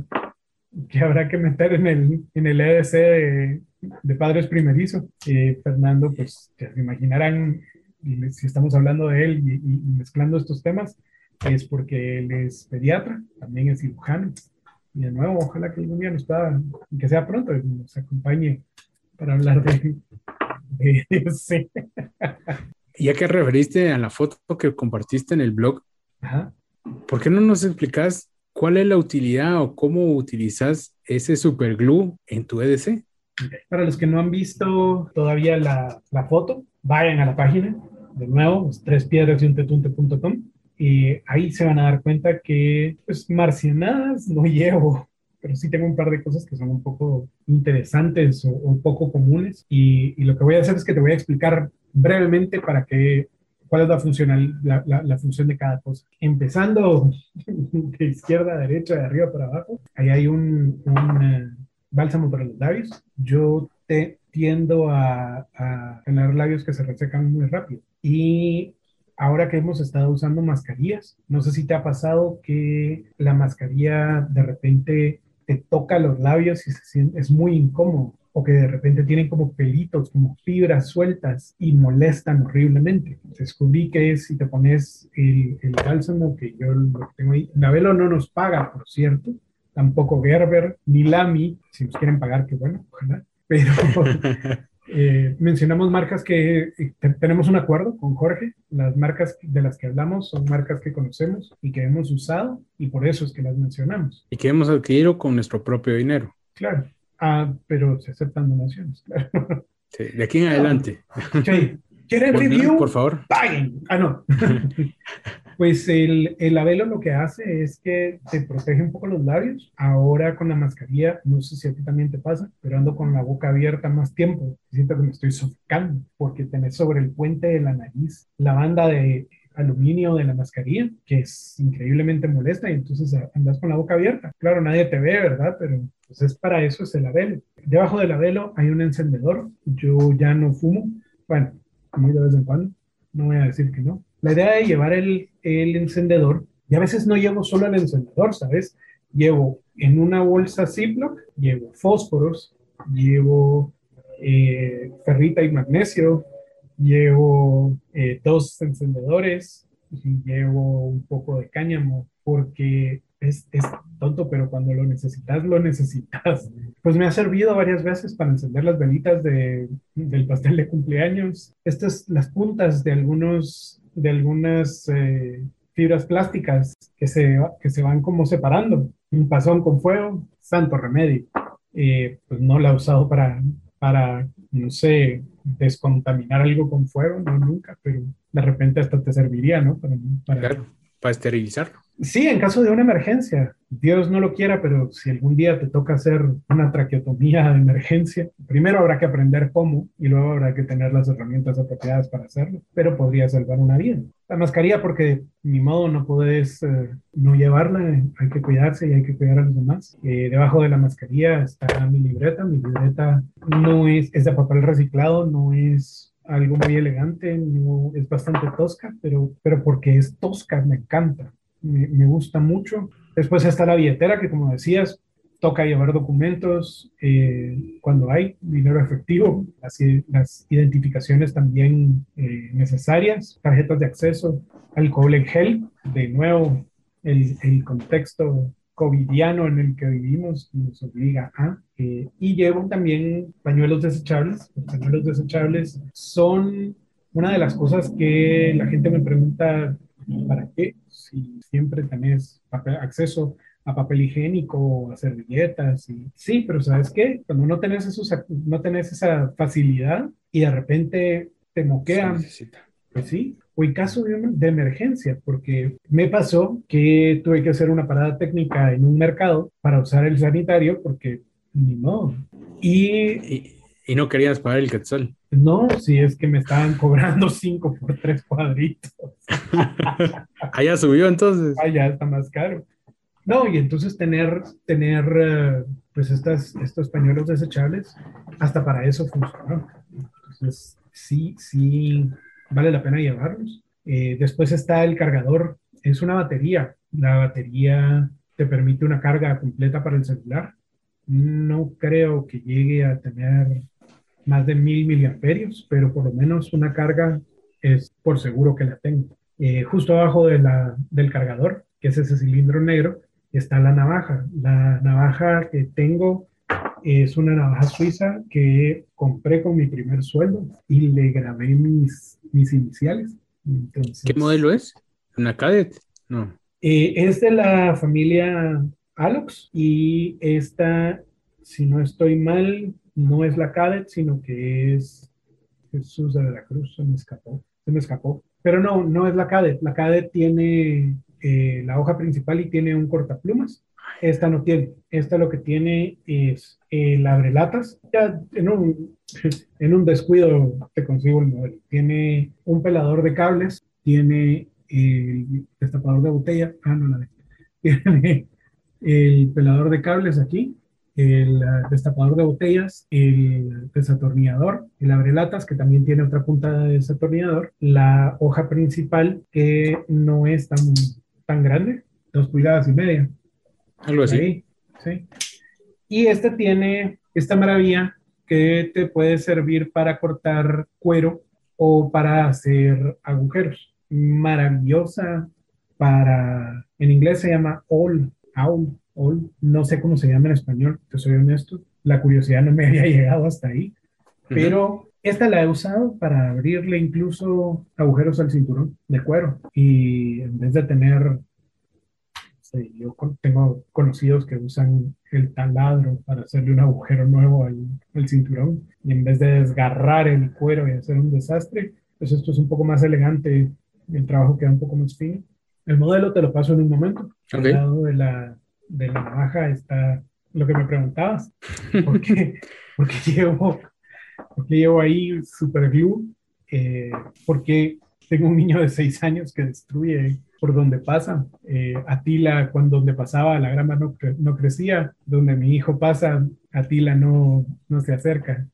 que habrá que meter en el, en el EDC de, padres primerizo. Fernando, pues se imaginarán, si estamos hablando de él y, mezclando estos temas, es porque él es pediatra, también es cirujano. Y de nuevo, ojalá que algún día nos pueda, que sea pronto, nos acompañe para hablar de, de, Ya que referiste a la foto que compartiste en el blog, ¿Por qué no nos explicas cuál es la utilidad o cómo utilizas ese superglue en tu EDC? Para los que no han visto todavía la, foto, vayan a la página, de nuevo, tres piedras y un y ahí se van a dar cuenta que pues marcianadas no llevo, pero sí tengo un par de cosas que son un poco interesantes o, poco comunes. Y, y, lo que voy a hacer es que te voy a explicar brevemente para que cuál es la, funcional, la, la, función de cada cosa. Empezando de izquierda a derecha, de arriba para abajo, ahí hay un, un eh, bálsamo para los labios. Yo te tiendo a, a tener labios que se resecan muy rápido. Y ahora que hemos estado usando mascarillas, no sé si te ha pasado que la mascarilla de repente te toca los labios y se siente, es muy incómodo o que de repente tienen como pelitos, como fibras sueltas y molestan horriblemente. Descubrí que si te pones el, el bálsamo que yo lo tengo ahí, Navelo no nos paga, por cierto, tampoco Gerber ni Lamy, si nos quieren pagar, que bueno, ojalá, pero eh, mencionamos marcas que eh, tenemos un acuerdo con Jorge, las marcas de las que hablamos son marcas que conocemos y que hemos usado y por eso es que las mencionamos. Y que hemos adquirido con nuestro propio dinero. Claro. Ah, pero se aceptan donaciones, claro. Sí, de aquí en adelante. Sí. ¿Quieren review? Por favor. Paguen. Ah, no. pues el, el Avelo lo que hace es que te protege un poco los labios. Ahora con la mascarilla, no sé si a ti también te pasa, pero ando con la boca abierta más tiempo. Siento que me estoy sofocando porque tenés sobre el puente de la nariz la banda de aluminio de la mascarilla, que es increíblemente molesta y entonces andas con la boca abierta. Claro, nadie te ve, ¿verdad? Pero pues es para eso es el labelo. Debajo del labelo hay un encendedor. Yo ya no fumo. Bueno, muy de vez en cuando. No voy a decir que no. La idea de llevar el, el encendedor, y a veces no llevo solo el encendedor, ¿sabes? Llevo en una bolsa Ziploc, llevo fósforos, llevo eh, ferrita y magnesio, llevo eh, dos encendedores y llevo un poco de cáñamo porque es, es, tonto, pero cuando lo necesitas, lo necesitas. Pues me ha servido varias veces para encender las velitas de, del pastel de cumpleaños. Estas, las puntas de algunos, de algunas eh, fibras plásticas que se, que se van como separando. Un pasón con fuego, santo remedio. Eh, pues no la he usado para, para, no sé, descontaminar algo con fuego, no nunca, pero de repente hasta te serviría, ¿no? Para, para... Claro, para esterilizarlo. Sí, en caso de una emergencia. Dios no lo quiera, pero si algún día te toca hacer una traqueotomía de emergencia, primero habrá que aprender cómo y luego habrá que tener las herramientas apropiadas para hacerlo, pero podría salvar una vida. La mascarilla, porque ni modo no puedes eh, no llevarla, hay que cuidarse y hay que cuidar a los demás. Eh, debajo de la mascarilla está mi libreta. Mi libreta no es, es de papel reciclado, no es algo muy elegante, es bastante tosca, pero, pero porque es tosca me encanta me, gusta mucho. Después está la billetera, que como decías, toca llevar documentos eh, cuando hay dinero efectivo, así las identificaciones también eh, necesarias, tarjetas de acceso, alcohol en gel, de nuevo el, el, contexto covidiano en el que vivimos nos obliga a, eh, y llevo también pañuelos desechables. Los pañuelos desechables son una de las cosas que la gente me pregunta ¿Para qué? Si siempre tenés acceso a papel higiénico, a servilletas. Y, sí, pero ¿sabes qué? Cuando no tenés, esos, no tenés esa facilidad y de repente te moquean. Pues sí, o en caso de, emergencia, porque me pasó que tuve que hacer una parada técnica en un mercado para usar el sanitario porque ni modo. Y, y no querías pagar el quetzal. No, si es que me estaban cobrando 5 por 3 cuadritos. Allá subió entonces. Allá está más caro. No, y entonces tener, tener eh, pues estas, estos pañuelos desechables, hasta para eso funcionó. Entonces, sí, sí, vale la pena llevarlos. Eh, después está el cargador, es una batería. La batería te permite una carga completa para el celular. No creo que llegue a tener más de mil miliamperios, pero por lo menos una carga es por seguro que la tengo. Eh, justo abajo de la, del cargador, que es ese cilindro negro, está la navaja. La navaja que tengo es una navaja suiza que compré con mi primer sueldo y le grabé mis, mis iniciales. ¿Qué modelo es? ¿Una Cadet? No. Eh, es de la familia Alox y esta, si no estoy mal, no es la Cadet, sino que es Jesús de la Cruz, se me escapó, se me escapó. Pero no, no es la Cadet. La Cadet tiene eh, la hoja principal y tiene un cortaplumas. Esta no tiene. Esta lo que tiene es el abrelatas. Ya en un, en un descuido te consigo el modelo. Tiene un pelador de cables, tiene el destapador de botella. Ah, no la. Tiene el pelador de cables aquí, el destapador de botellas, el desatornillador, el abrelatas, que también tiene otra punta de desatornillador, la hoja principal, que no es tan, tan grande, dos pulgadas y media. Algo así. sí. Y este tiene esta maravilla que te puede servir para cortar cuero o para hacer agujeros. Maravillosa para, en inglés se llama all, all, no sé cómo se llama en español, te soy honesto, la curiosidad no me había llegado hasta ahí, pero esta la he usado para abrirle incluso agujeros al cinturón de cuero y en vez de tener yo tengo conocidos que usan el taladro para hacerle un agujero nuevo al, cinturón y en vez de desgarrar el cuero y hacer un desastre, pues esto es un poco más elegante, el trabajo queda un poco más fino. El modelo te lo paso en un momento. Al lado de la, de la navaja está lo que me preguntabas. ¿Por qué, porque llevo, porque llevo ahí super glue? Eh, porque tengo un niño de seis años que destruye por donde pasa. Eh, Atila, cuando donde pasaba, la grama no, no crecía. Donde mi hijo pasa, Atila no, no se acerca.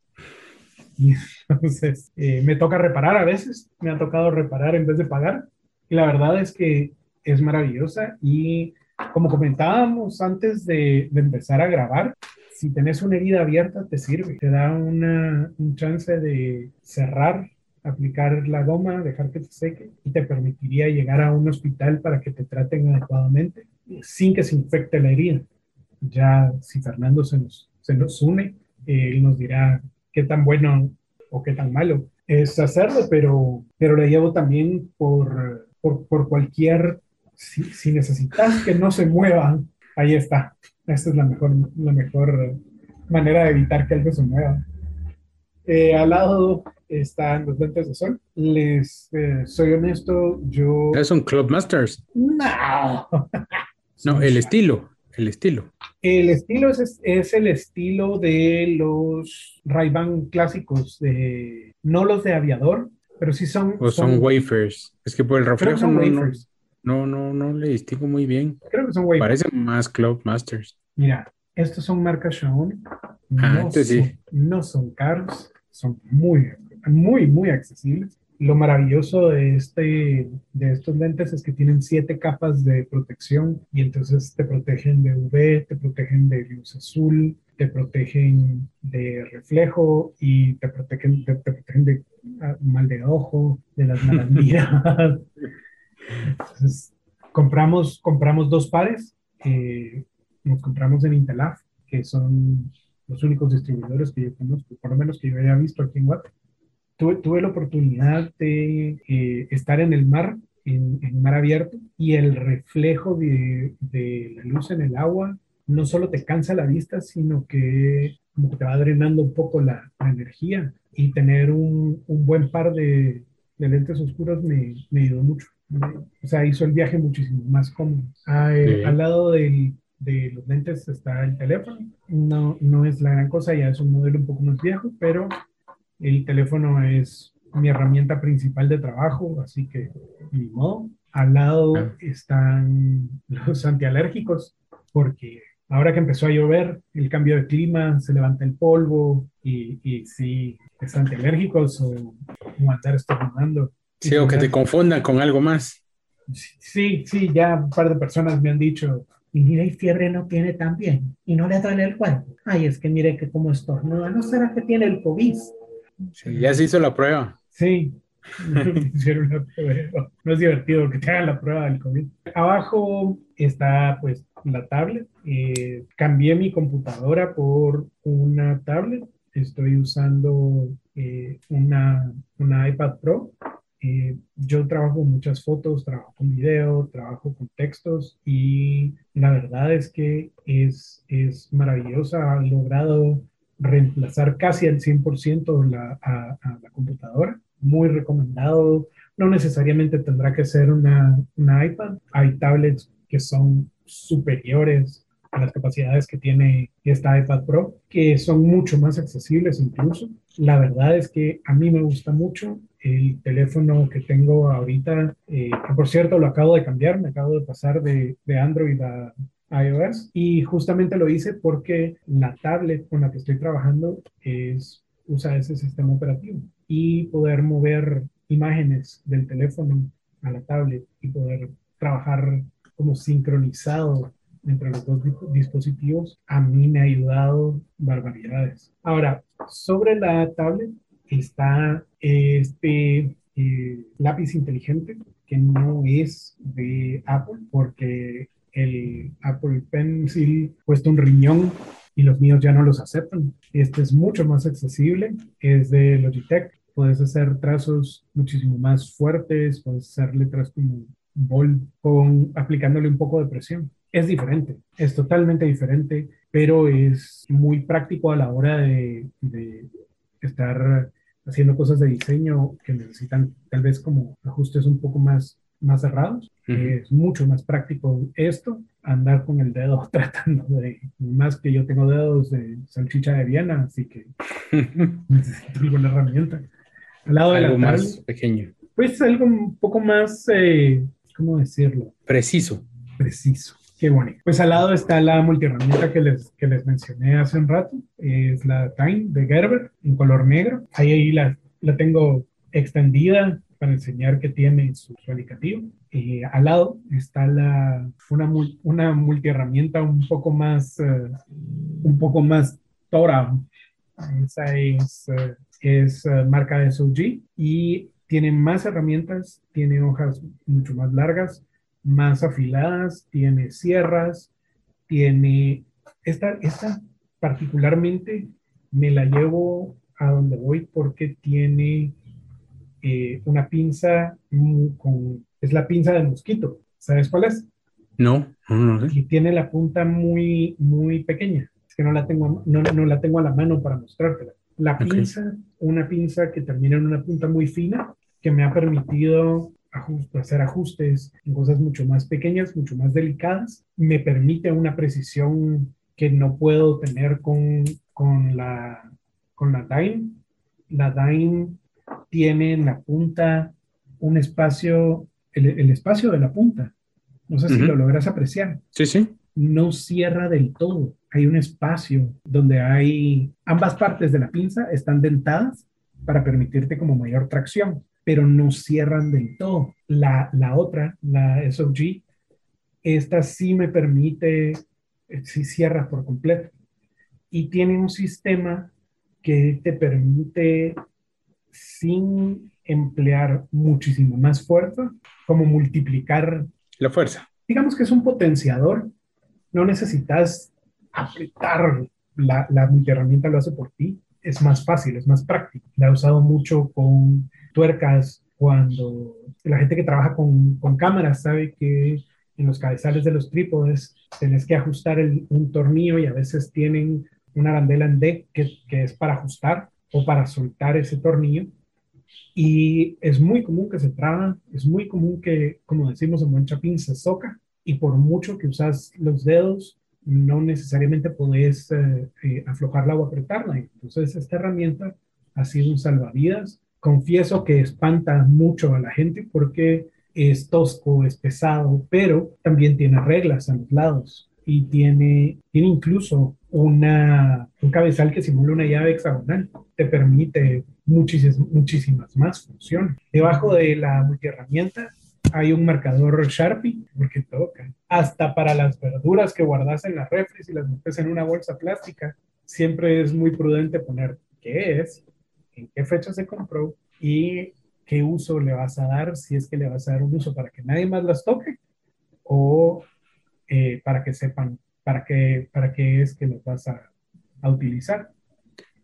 Entonces, eh, me toca reparar a veces. Me ha tocado reparar en vez de pagar. Y la verdad es que es maravillosa. Y como comentábamos antes de, de empezar a grabar, si tenés una herida abierta, te sirve. Te da una, un chance de cerrar aplicar la goma, dejar que se seque y te permitiría llegar a un hospital para que te traten adecuadamente sin que se infecte la herida. Ya si Fernando se nos, se nos une, él nos dirá qué tan bueno o qué tan malo es hacerlo, pero, pero le llevo también por, por, por cualquier, si, si, necesitas que no se muevan, ahí está. Esta es la mejor, la mejor manera de evitar que algo se mueva. Eh, al lado están los lentes de sol. Les eh, soy honesto, yo. Son Club Masters. No. no, el estilo. El estilo. El estilo es, es el estilo de los ray clásicos, de, no los de aviador, pero sí son. O son, wafers. Es que por el reflejo no, no, no, no, le distingo muy bien. Creo que son wafers. Parecen más Club Masters. Mira, estos son marcas Xiaomi. Ah, no, sí. no son caros, son muy muy, muy accesibles. Lo maravilloso de, este, de estos lentes es que tienen siete capas de protección y entonces te protegen de UV, te protegen de luz azul, te protegen de reflejo y te protegen, te, protegen de ah, mal de ojo, de las malas miradas. Entonces, compramos, compramos dos pares, eh, nos compramos en Intelaf, que son los únicos distribuidores que yo conozco, por lo menos que yo haya visto aquí en Guatemala tuve, la oportunidad de eh, estar en el mar, en, mar abierto, y el reflejo de, la luz en el agua no solo te cansa la vista, sino que como que te va drenando un poco la, energía. Y tener un, buen par de, lentes oscuros me, me ayudó mucho. O sea, hizo el viaje muchísimo más cómodo. Ah, eh, al lado de los lentes está el teléfono. No, no es la gran cosa, ya es un modelo un poco más viejo, pero el teléfono es mi herramienta principal de trabajo, así que ni modo. Al lado están los antialérgicos, porque ahora que empezó a llover, el cambio de clima, se levanta el polvo y, y si es antialérgicos o, o andar estornudando. Sí, o que te confundan con algo más. Sí, sí, ya un par de personas me han dicho, y mire, y fiebre no tiene tan bien, y no le duele el cuerpo. Ay, es que mire que como estornuda, ¿no será que tiene el COVID? ya se hizo la prueba. Sí, no es divertido que te hagan la prueba del COVID. Abajo está pues la tablet. Eh, cambié mi computadora por una tablet. Estoy usando eh, una, una, iPad Pro. Eh, yo trabajo muchas fotos, trabajo con video, trabajo con textos y la verdad es que es, es maravillosa. Ha logrado reemplazar casi al 100% la, a, la computadora. Muy recomendado. No necesariamente tendrá que ser una, una iPad. Hay tablets que son superiores a las capacidades que tiene esta iPad Pro, que son mucho más accesibles incluso. La verdad es que a mí me gusta mucho el teléfono que tengo ahorita, eh, que por cierto lo acabo de cambiar, me acabo de pasar de, de Android a, iOS y justamente lo hice porque la tablet con la que estoy trabajando es, usa ese sistema operativo y poder mover imágenes del teléfono a la tablet y poder trabajar como sincronizado entre los dos dispositivos, a mí me ha ayudado barbaridades. Ahora, sobre la tablet está este eh, lápiz inteligente que no es de Apple porque el Apple Pencil cuesta un riñón y los míos ya no los aceptan. Este es mucho más accesible, es de Logitech. Puedes hacer trazos muchísimo más fuertes, puedes hacer letras como bold con aplicándole un poco de presión. Es diferente, es totalmente diferente, pero es muy práctico a la hora de, de estar haciendo cosas de diseño que necesitan tal vez como ajustes un poco más más cerrados. Es mucho más práctico esto, andar con el dedo tratando de, más que yo tengo dedos de salchicha de Viena, así que necesito alguna herramienta. Al lado algo de la más pequeño. Pues algo un poco más, eh, ¿cómo decirlo? Preciso. Preciso. Qué bonito. Pues al lado está la multiherramienta que les, que les mencioné hace un rato. Es la Time de Gerber en color negro. Ahí, la, la tengo extendida para enseñar que tiene su, su Y al lado está la, una, una multiherramienta un poco más, eh, un poco más Tora. Esa es, uh, es uh, marca SOG y tiene más herramientas, tiene hojas mucho más largas, más afiladas, tiene sierras, tiene esta, esta particularmente me la llevo a donde voy porque tiene eh, una pinza con, es la pinza del mosquito. ¿Sabes cuál es? No, no, sé. Y tiene la punta muy, muy pequeña. Es que no la tengo, no, no la tengo a la mano para mostrártela. La pinza, una pinza que termina en una punta muy fina, que me ha permitido hacer ajustes en cosas mucho más pequeñas, mucho más delicadas. Me permite una precisión que no puedo tener con, con la, con la Dime. La Dime tiene en la punta un espacio, el, espacio de la punta. No sé si lo logras apreciar. Sí, sí. No cierra del todo. Hay un espacio donde hay ambas partes de la pinza están dentadas para permitirte como mayor tracción, pero no cierran del todo. La, la otra, la SOG, esta sí me permite, eh, sí cierra por completo. Y tiene un sistema que te permite sin emplear muchísimo más fuerza, como multiplicar la fuerza. Digamos que es un potenciador. No necesitas apretar, la, la multiherramienta lo hace por ti. Es más fácil, es más práctico. La he usado mucho con tuercas cuando la gente que trabaja con, con cámaras sabe que en los cabezales de los trípodes tenés que ajustar un tornillo y a veces tienen una arandela en D que, que es para ajustar o para soltar ese tornillo. Y es muy común que se traba, es muy común que, como decimos en buen chapín, se soca y por mucho que usas los dedos, no necesariamente podés eh, eh, aflojarla o apretarla. Entonces, esta herramienta ha sido un salvavidas. Confieso que espanta mucho a la gente porque es tosco, es pesado, pero también tiene reglas a los lados y tiene, tiene incluso una, un cabezal que simula una llave hexagonal. Te permite muchísimas, muchísimas más funciones. Debajo de la multiherramienta hay un marcador Sharpie, porque toca. Hasta para las verduras que guardas en la refri, y las metes en una bolsa plástica, siempre es muy prudente poner qué es, en qué fecha se compró y qué uso le vas a dar, si es que le vas a dar un uso para que nadie más las toque o eh, para que sepan para qué, para qué es que los vas a, a utilizar.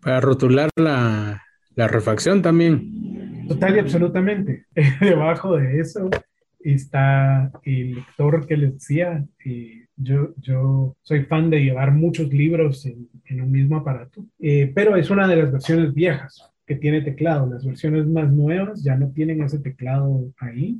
Para rotular la, la, refacción también. Total y absolutamente. Debajo de eso está el lector que les decía. Eh, yo, yo soy fan de llevar muchos libros en, en un mismo aparato, eh, pero es una de las versiones viejas que tiene teclado. Las versiones más nuevas ya no tienen ese teclado ahí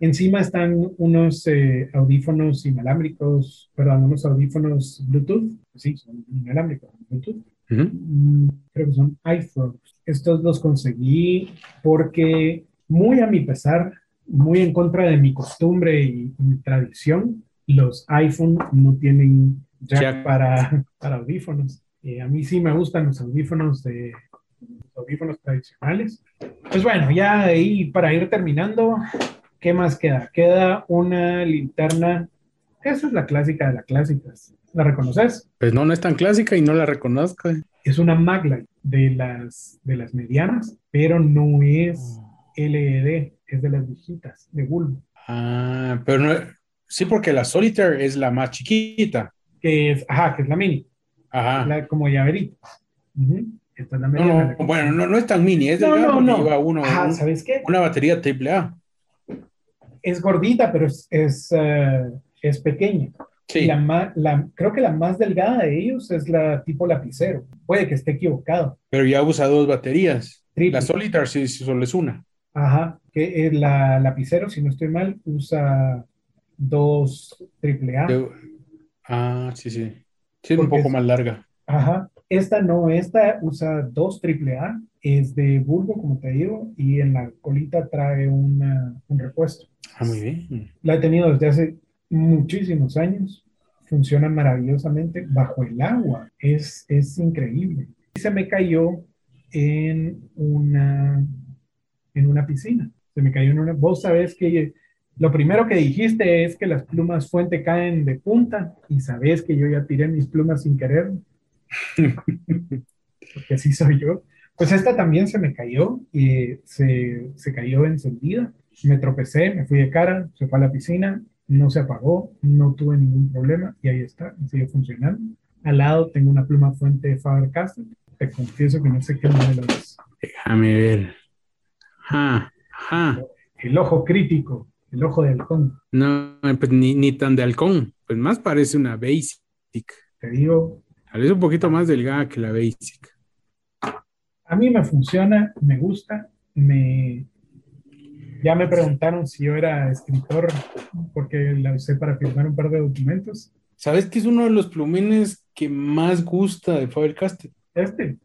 Encima están unos eh, audífonos inalámbricos, perdón, unos audífonos Bluetooth. Sí, son inalámbricos, Bluetooth. Mm, creo que son iPhones. Estos los conseguí porque, muy a mi pesar, muy en contra de mi costumbre y, mi tradición, los iPhone no tienen jack, Para, para audífonos. Eh, a mí sí me gustan los audífonos de los audífonos tradicionales. Pues bueno, ya ahí para ir terminando, ¿qué más queda? Queda una linterna. Esa es la clásica de las clásicas. ¿La reconoces? Pues no, no es tan clásica y no la reconozco. Es una Maglite de las, de las medianas, pero no es LED, es de las viejitas, de bulbo. Ah, pero no, sí, porque la Solitaire es la más chiquita. Que es, ajá, que es la mini. Ajá. La, como llaverito. Esta es la mediana. No, bueno, no, no, es tan mini, es de no, no, lleva uno, ajá, ¿sabes qué? una batería AAA. Es gordita, pero es, es, uh, es pequeña. Sí. La, la, creo que la más delgada de ellos es la tipo lapicero. Puede que esté equivocado. Pero ya usa dos baterías. La Solitaire sí, sí, solo es una. Ajá, que es la lapicero, si no estoy mal, usa dos AAA. Ah, sí, sí. Sí, es un poco más larga. Ajá. Esta no, esta usa dos AAA, es de bulbo, como te digo, y en la colita trae una, un repuesto. Ah, muy bien. La he tenido desde hace muchísimos años. Funciona maravillosamente bajo el agua. Es, es increíble. Y se me cayó en una, en una piscina. Se me cayó en una... Vos sabés que lo primero que dijiste es que las plumas fuente caen de punta y sabés que yo ya tiré mis plumas sin querer. Porque así soy yo. Pues esta también se me cayó y se, se cayó encendida. Me tropecé, me fui de cara, se fue a la piscina no se apagó, no tuve ningún problema y ahí está, sigue funcionando. Al lado tengo una pluma fuente Faber-Castell. Te confieso que no sé qué modelo es. Déjame ver. El ojo crítico, el ojo de halcón. No, pues ni, ni tan de halcón, pues más parece una basic. Te digo. Tal vez un poquito más delgada que la basic. A mí me funciona, me gusta, me, ya me preguntaron si yo era escritor porque la usé para firmar un par de documentos. ¿Sabes que es uno de los plumines que más gusta de Faber-Castell? ¿Este?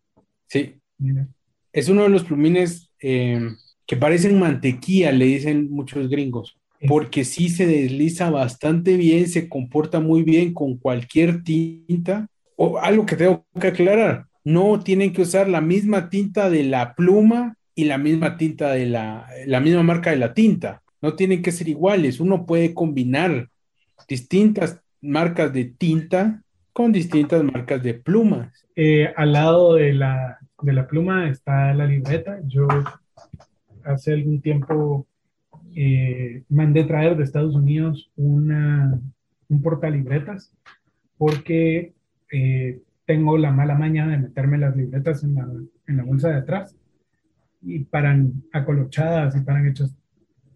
Sí. Mira. Es uno de los plumines eh, que parecen mantequilla, le dicen muchos gringos, porque sí se desliza bastante bien, se comporta muy bien con cualquier tinta. O algo que tengo que aclarar, no tienen que usar la misma tinta de la pluma y la misma tinta de la, la misma marca de la tinta. No tienen que ser iguales. Uno puede combinar distintas marcas de tinta con distintas marcas de plumas. Eh, al lado de la, de la pluma está la libreta. Yo hace algún tiempo eh, mandé traer de Estados Unidos una, un portalibretas porque eh, tengo la mala maña de meterme las libretas en la, en la bolsa de atrás y paran acolochadas y paran hechas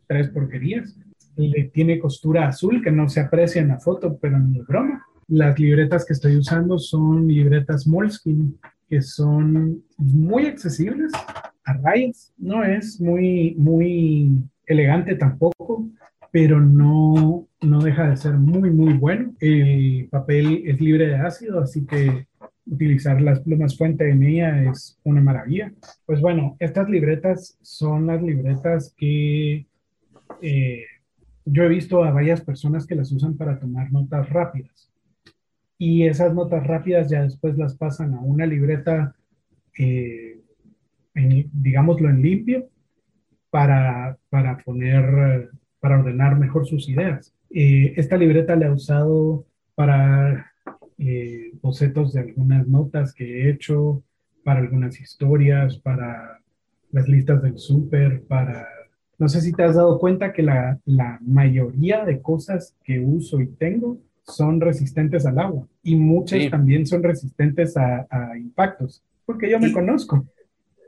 tres porquerías. Le tiene costura azul que no se aprecia en la foto, pero ni de broma. Las libretas que estoy usando son libretas Moleskine, que son muy accesibles a rayas. No es muy, muy elegante tampoco, pero no, no deja de ser muy, muy bueno. El papel es libre de ácido, así que utilizar las plumas fuente en ella es una maravilla. Pues bueno, estas libretas son las libretas que eh, yo he visto a varias personas que las usan para tomar notas rápidas. Y esas notas rápidas ya después las pasan a una libreta, eh, digámoslo en limpio, para, para poner, para ordenar mejor sus ideas. Eh, esta libreta la he usado para eh, bocetos de algunas notas que he hecho, para algunas historias, para las listas del súper, para... No sé si te has dado cuenta que la, la mayoría de cosas que uso y tengo son resistentes al agua y muchas también son resistentes a, a, impactos, porque yo me conozco.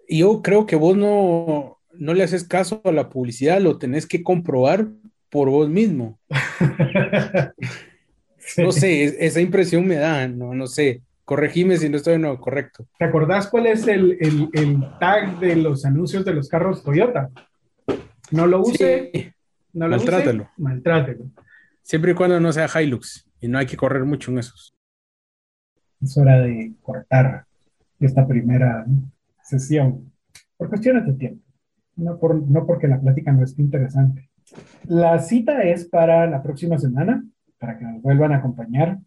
Yo creo que vos no, no le haces caso a la publicidad, lo tenés que comprobar por vos mismo. No sé, esa impresión me da, no, no sé. Corregime si no estoy en lo correcto. ¿Te acordás cuál es el, el, tag de los anuncios de los carros Toyota? No lo use, no lo maltrátelo. maltrátelo. Siempre y cuando no sea Hilux y no hay que correr mucho en esos. Es hora de cortar esta primera sesión por cuestiones de tiempo, no, por, no porque la plática no esté interesante. La cita es para la próxima semana, para que nos vuelvan a acompañar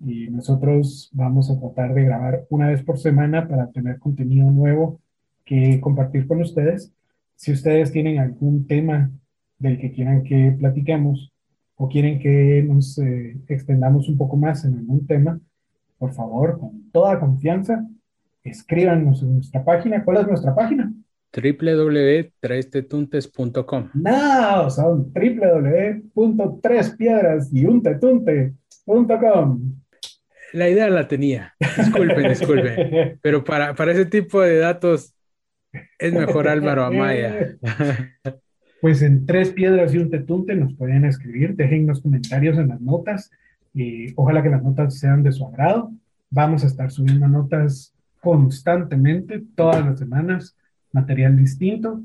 y nosotros vamos a tratar de grabar una vez por semana para tener contenido nuevo que compartir con ustedes. Si ustedes tienen algún tema del que quieran que platiquemos o quieren que nos eh, extendamos un poco más en algún tema, por favor, con toda confianza, escríbanos en nuestra página. ¿Cuál es nuestra página? www.trestetuntes.com No, son www.trespiedras.com la idea la tenía. Disculpen, disculpen. Pero para, para ese tipo de datos es mejor Álvaro Amaya. Pues en Tres Piedras y un Tetunte nos pueden escribir, dejen los comentarios en las notas y ojalá que las notas sean de su agrado. Vamos a estar subiendo notas constantemente, todas las semanas, material distinto.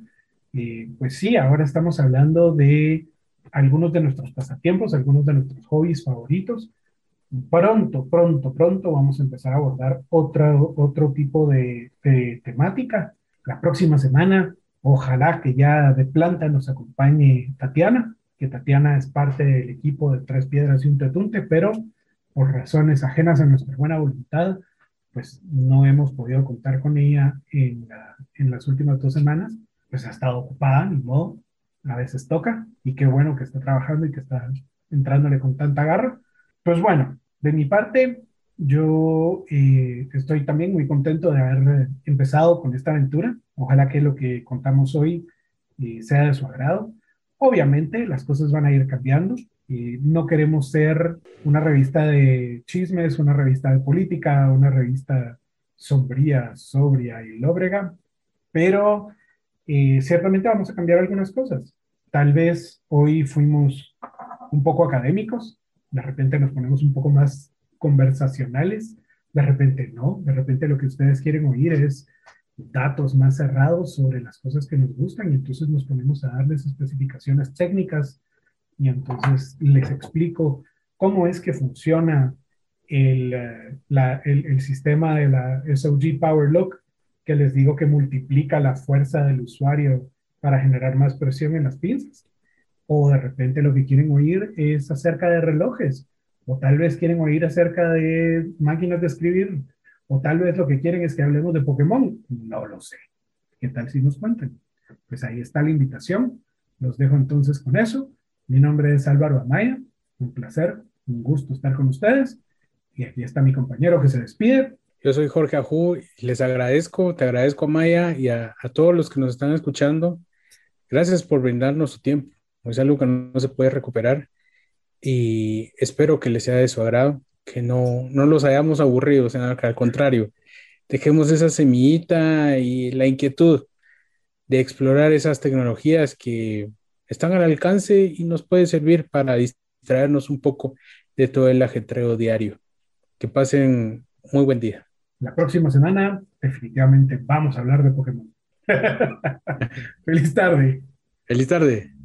Pues sí, ahora estamos hablando de algunos de nuestros pasatiempos, algunos de nuestros hobbies favoritos pronto, pronto, pronto vamos a empezar a abordar otro, otro tipo de, temática. La próxima semana, ojalá que ya de planta nos acompañe Tatiana, que Tatiana es parte del equipo de Tres Piedras y un Tetunte, pero por razones ajenas a nuestra buena voluntad, pues no hemos podido contar con ella en, en las últimas dos semanas, pues ha estado ocupada, ni modo, a veces toca, y qué bueno que está trabajando y que está entrándole con tanta garra. Pues bueno, de mi parte, yo eh, estoy también muy contento de haber empezado con esta aventura. Ojalá que lo que contamos hoy eh, sea de su agrado. Obviamente, las cosas van a ir cambiando. y no queremos ser una revista de chismes, una revista de política, una revista sombría, sobria y lóbrega, pero eh, ciertamente vamos a cambiar algunas cosas. Tal vez hoy fuimos un poco académicos, de repente nos ponemos un poco más conversacionales, de repente no, de repente lo que ustedes quieren oír es datos más cerrados sobre las cosas que nos gustan y entonces nos ponemos a darles especificaciones técnicas y entonces les explico cómo es que funciona el, eh, el, el sistema de la SOG Power Lock que les digo que multiplica la fuerza del usuario para generar más presión en las pinzas. O de repente lo que quieren oír es acerca de relojes, o tal vez quieren oír acerca de máquinas de escribir, o tal vez lo que quieren es que hablemos de Pokémon. No lo sé. ¿Qué tal si nos cuentan? Pues ahí está la invitación. Los dejo entonces con eso. Mi nombre es Álvaro Amaya. Un placer, un gusto estar con ustedes. Y aquí está mi compañero que se despide. Yo soy Jorge Ajú les agradezco, te agradezco Amaya y a, a todos los que nos están escuchando. Gracias por brindarnos su tiempo es algo que no se puede recuperar y espero que les sea de su agrado, que no, no los hayamos aburrido, sino que al contrario, dejemos esa semillita y la inquietud de explorar esas tecnologías que están al alcance y nos puede servir para distraernos un poco de todo el ajetreo diario. Que pasen muy buen día. La próxima semana definitivamente vamos a hablar de Pokémon. Feliz tarde. Feliz tarde.